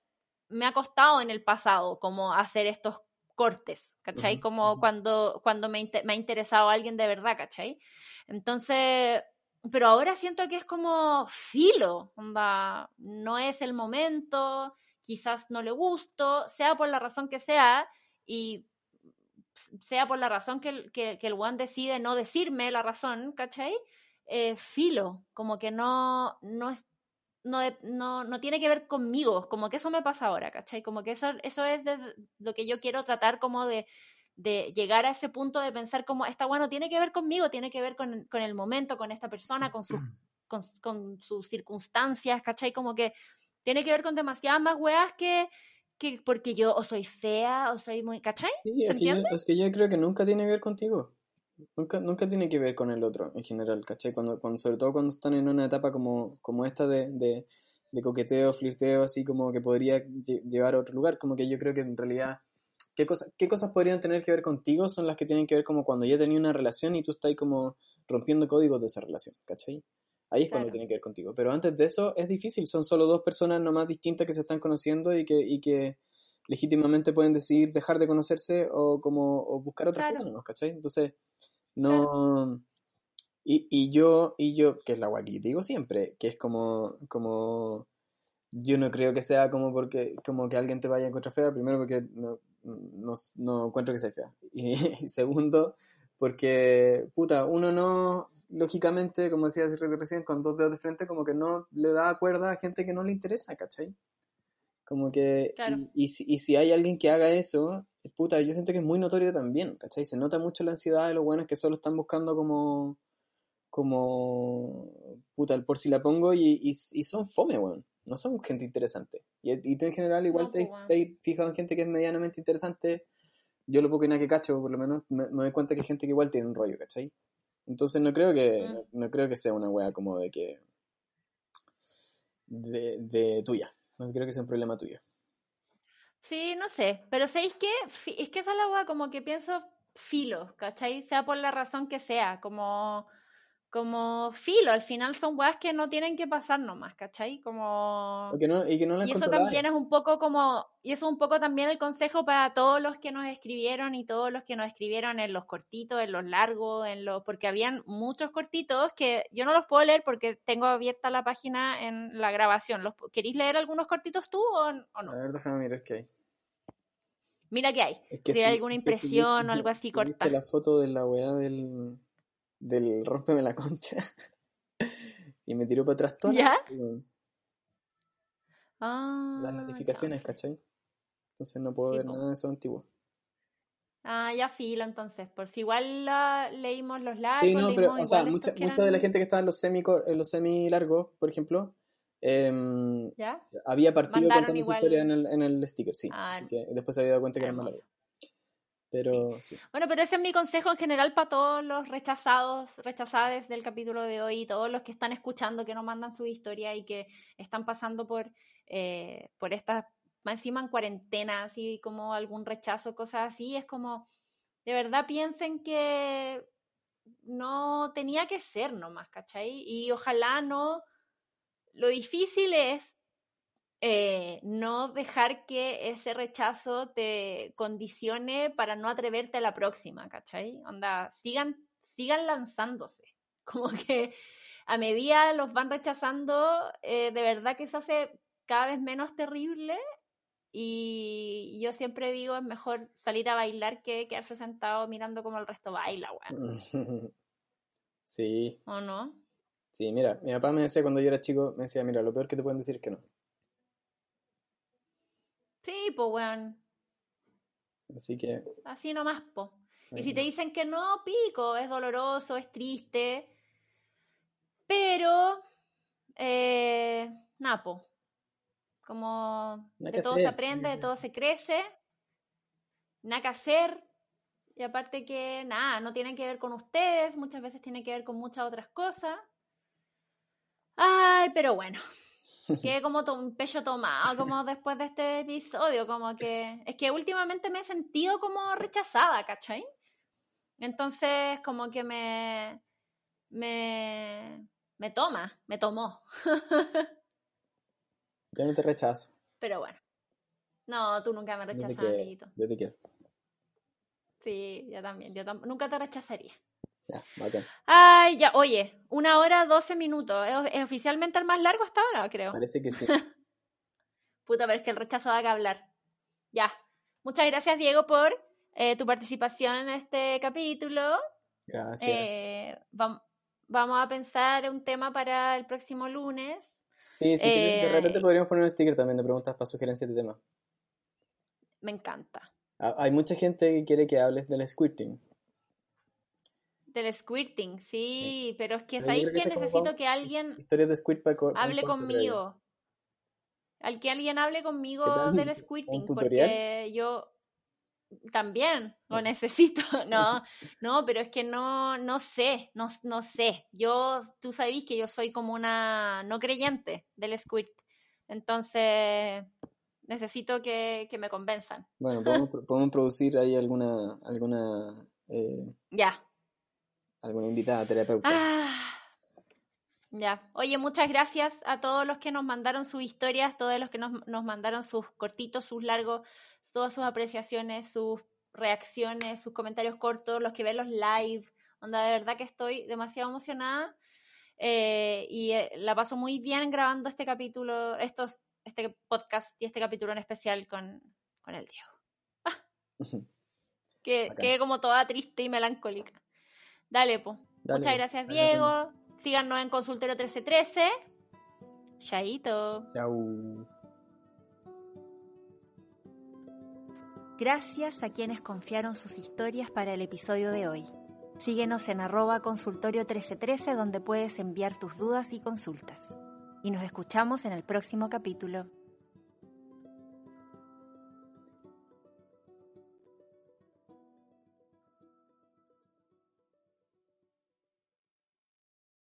me ha costado en el pasado como hacer estos cortes, ¿cachai? Como cuando, cuando me, me, ha interesado alguien de verdad, ¿cachai? Entonces, pero ahora siento que es como filo, onda, no es el momento, quizás no le gusto, sea por la razón que sea, y sea por la razón que el, que, que el one decide no decirme la razón, ¿cachai? Eh, filo, como que no, no, es, no, no, no, tiene que ver conmigo, como que eso me pasa ahora, ¿cachai? Como que eso, eso es de lo que yo quiero tratar como de, de llegar a ese punto de pensar como, esta bueno tiene que ver conmigo, tiene que ver con, con el momento, con esta persona, con, su, con, con, sus circunstancias, ¿cachai? Como que tiene que ver con demasiadas más weas que, que porque yo o soy fea o soy muy, ¿cachai? Sí, es, que yo, es que yo creo que nunca tiene que ver contigo. Nunca, nunca tiene que ver con el otro en general, ¿cachai? Cuando, cuando, sobre todo cuando están en una etapa como, como esta de, de, de coqueteo, flirteo, así como que podría llevar a otro lugar, como que yo creo que en realidad, ¿qué, cosa, ¿qué cosas podrían tener que ver contigo? Son las que tienen que ver como cuando ya tenía una relación y tú estás como rompiendo códigos de esa relación, ¿cachai? Ahí es cuando tiene que ver contigo. Pero antes de eso es difícil, son solo dos personas nomás distintas que se están conociendo y que, y que legítimamente pueden decidir dejar de conocerse o como o buscar otras claro. cosas, ¿cachai? Entonces, no. Y, y yo, y yo, que es la guaki, digo siempre, que es como, como, yo no creo que sea como porque, como que alguien te vaya a encontrar fea, primero porque no, no, no encuentro que sea fea. Y, segundo, porque, puta, uno no, lógicamente, como decía recién, con dos dedos de frente, como que no le da cuerda a gente que no le interesa, ¿cachai? Como que, claro. y, y, si, y si hay alguien que haga eso, puta, yo siento que es muy notorio también, ¿cachai? Se nota mucho la ansiedad de los buenos que solo están buscando como, como, puta, el por si la pongo y, y, y son fome, weón. No son gente interesante. Y, y tú en general igual no, te, bueno. te fijas en gente que es medianamente interesante. Yo lo poco que nada que cacho, por lo menos, me, me, doy cuenta que hay gente que igual tiene un rollo, ¿cachai? Entonces no creo que, mm. no, no, creo que sea una wea como de que, de, de tuya. No creo que sea un problema tuyo. Sí, no sé, pero ¿sabéis qué? Es que esa es la hueá como que pienso filo, ¿cachai? Sea por la razón que sea, como, como filo, al final son weas que no tienen que pasar nomás, ¿cachai? Como... Que no, y, que no y eso también es un poco como, y eso es un poco también el consejo para todos los que nos escribieron y todos los que nos escribieron en los cortitos, en los largos, en los, porque habían muchos cortitos que yo no los puedo leer porque tengo abierta la página en la grabación. ¿Los, ¿Queréis leer algunos cortitos tú o, o no? A ver, déjame mirar qué hay. Mira qué hay. Es que si hay alguna si impresión o algo así corta. la foto de la weá del, del rómpeme la concha. y me tiró para atrás toda la- ¿Ya? weón, Ah, las notificaciones, chanfle. ¿cachai? Entonces no puedo Sí, ver po. nada de eso antiguo. Ah, ya filo entonces. Por si igual la- leímos los largos, Sí, no, pero, o sea, mucha, de la gente que estaba en los semi, en los semi largos, por ejemplo, em, ¿Ya? había partido Mandaron contando su historia en el, en el sticker, sí. Ah, después se había dado cuenta que era más largo. Pero sí. Bueno, pero ese es mi consejo en general para todos los rechazados, rechazadas del capítulo de hoy, todos los que están escuchando, que no mandan su historia y que están pasando por, eh, por estas, más encima en cuarentena, así como algún rechazo, cosas así, es como, de verdad piensen que no tenía que ser nomás, ¿cachai? Y ojalá no, lo difícil es eh, no dejar que ese rechazo te condicione para no atreverte a la próxima, ¿cachai? Onda, sigan, sigan lanzándose. Como que a medida los van rechazando, eh, de verdad que se hace cada vez menos terrible. Y yo siempre digo, es mejor salir a bailar que quedarse sentado mirando como el resto baila, weón. Sí, ¿O no? sí, mira, mi papá me decía cuando yo era chico, me decía, mira, lo peor que te pueden decir es que no. Sí, pues, weón. Así que, Así nomás, po. Y si te dicen que no, pico, es doloroso, es triste. Pero, eh, napo. Como Nada de todo hacer, se aprende, de todo se crece. Nada que hacer. Y aparte que, nada, no tiene que ver con ustedes, muchas veces tiene que ver con muchas otras cosas. Ay, pero bueno, quedé como un pecho tomado como después de este episodio, como que es que últimamente me he sentido como rechazada, ¿cachai? Entonces como que me me me toma, me tomó, yo no te rechazo. pero bueno. No, tú nunca me rechazas, amiguito. yo te quiero. Sí, yo también, yo tam- nunca te rechazaría. Ya, bacán. Ay, ya, oye, una hora doce minutos. Es, oficialmente el más largo hasta ahora, creo. Parece que sí. Puta, pero es que el rechazo da que hablar. Ya. Muchas gracias, Diego, por eh, tu participación en este capítulo. Gracias. Eh, vam- vamos a pensar un tema para el próximo lunes. Sí, sí, de eh, repente podríamos poner un sticker también de preguntas para sugerencias de tema. Me encanta. Hay mucha gente que quiere que hables del squirting. Del squirting, sí, pero es que Pero ¿sabéis que necesito que alguien Historias de squirt para co- para un hable conmigo? Al que alguien hable conmigo del ¿Un squirting, porque yo también lo necesito. No, no, pero es que no, no sé, no, no sé. Yo, tú sabéis que yo soy como una no creyente del squirt. Entonces, necesito que, que me convenzan. Bueno, podemos producir ahí alguna, alguna, eh, Ya. Alguna invitada terapeuta. Ah, ya. Oye, muchas gracias a todos los que nos mandaron sus historias, todos los que nos, nos mandaron sus cortitos, sus largos, todas sus apreciaciones, sus reacciones, sus comentarios cortos, los que ven los live. Onda, de verdad que estoy demasiado emocionada eh, y eh, la paso muy bien grabando este capítulo, estos, este podcast y este capítulo en especial con, con el Diego. Que Bacán. quedé como toda triste y melancólica. Dale, po. Dale, Muchas gracias, Dale, Diego. Síganos en Consultorio 1313. Chaito. Chau. Gracias a quienes confiaron sus historias para el episodio de hoy. Síguenos en arroba consultorio 1313 donde puedes enviar tus dudas y consultas. Y nos escuchamos en el próximo capítulo.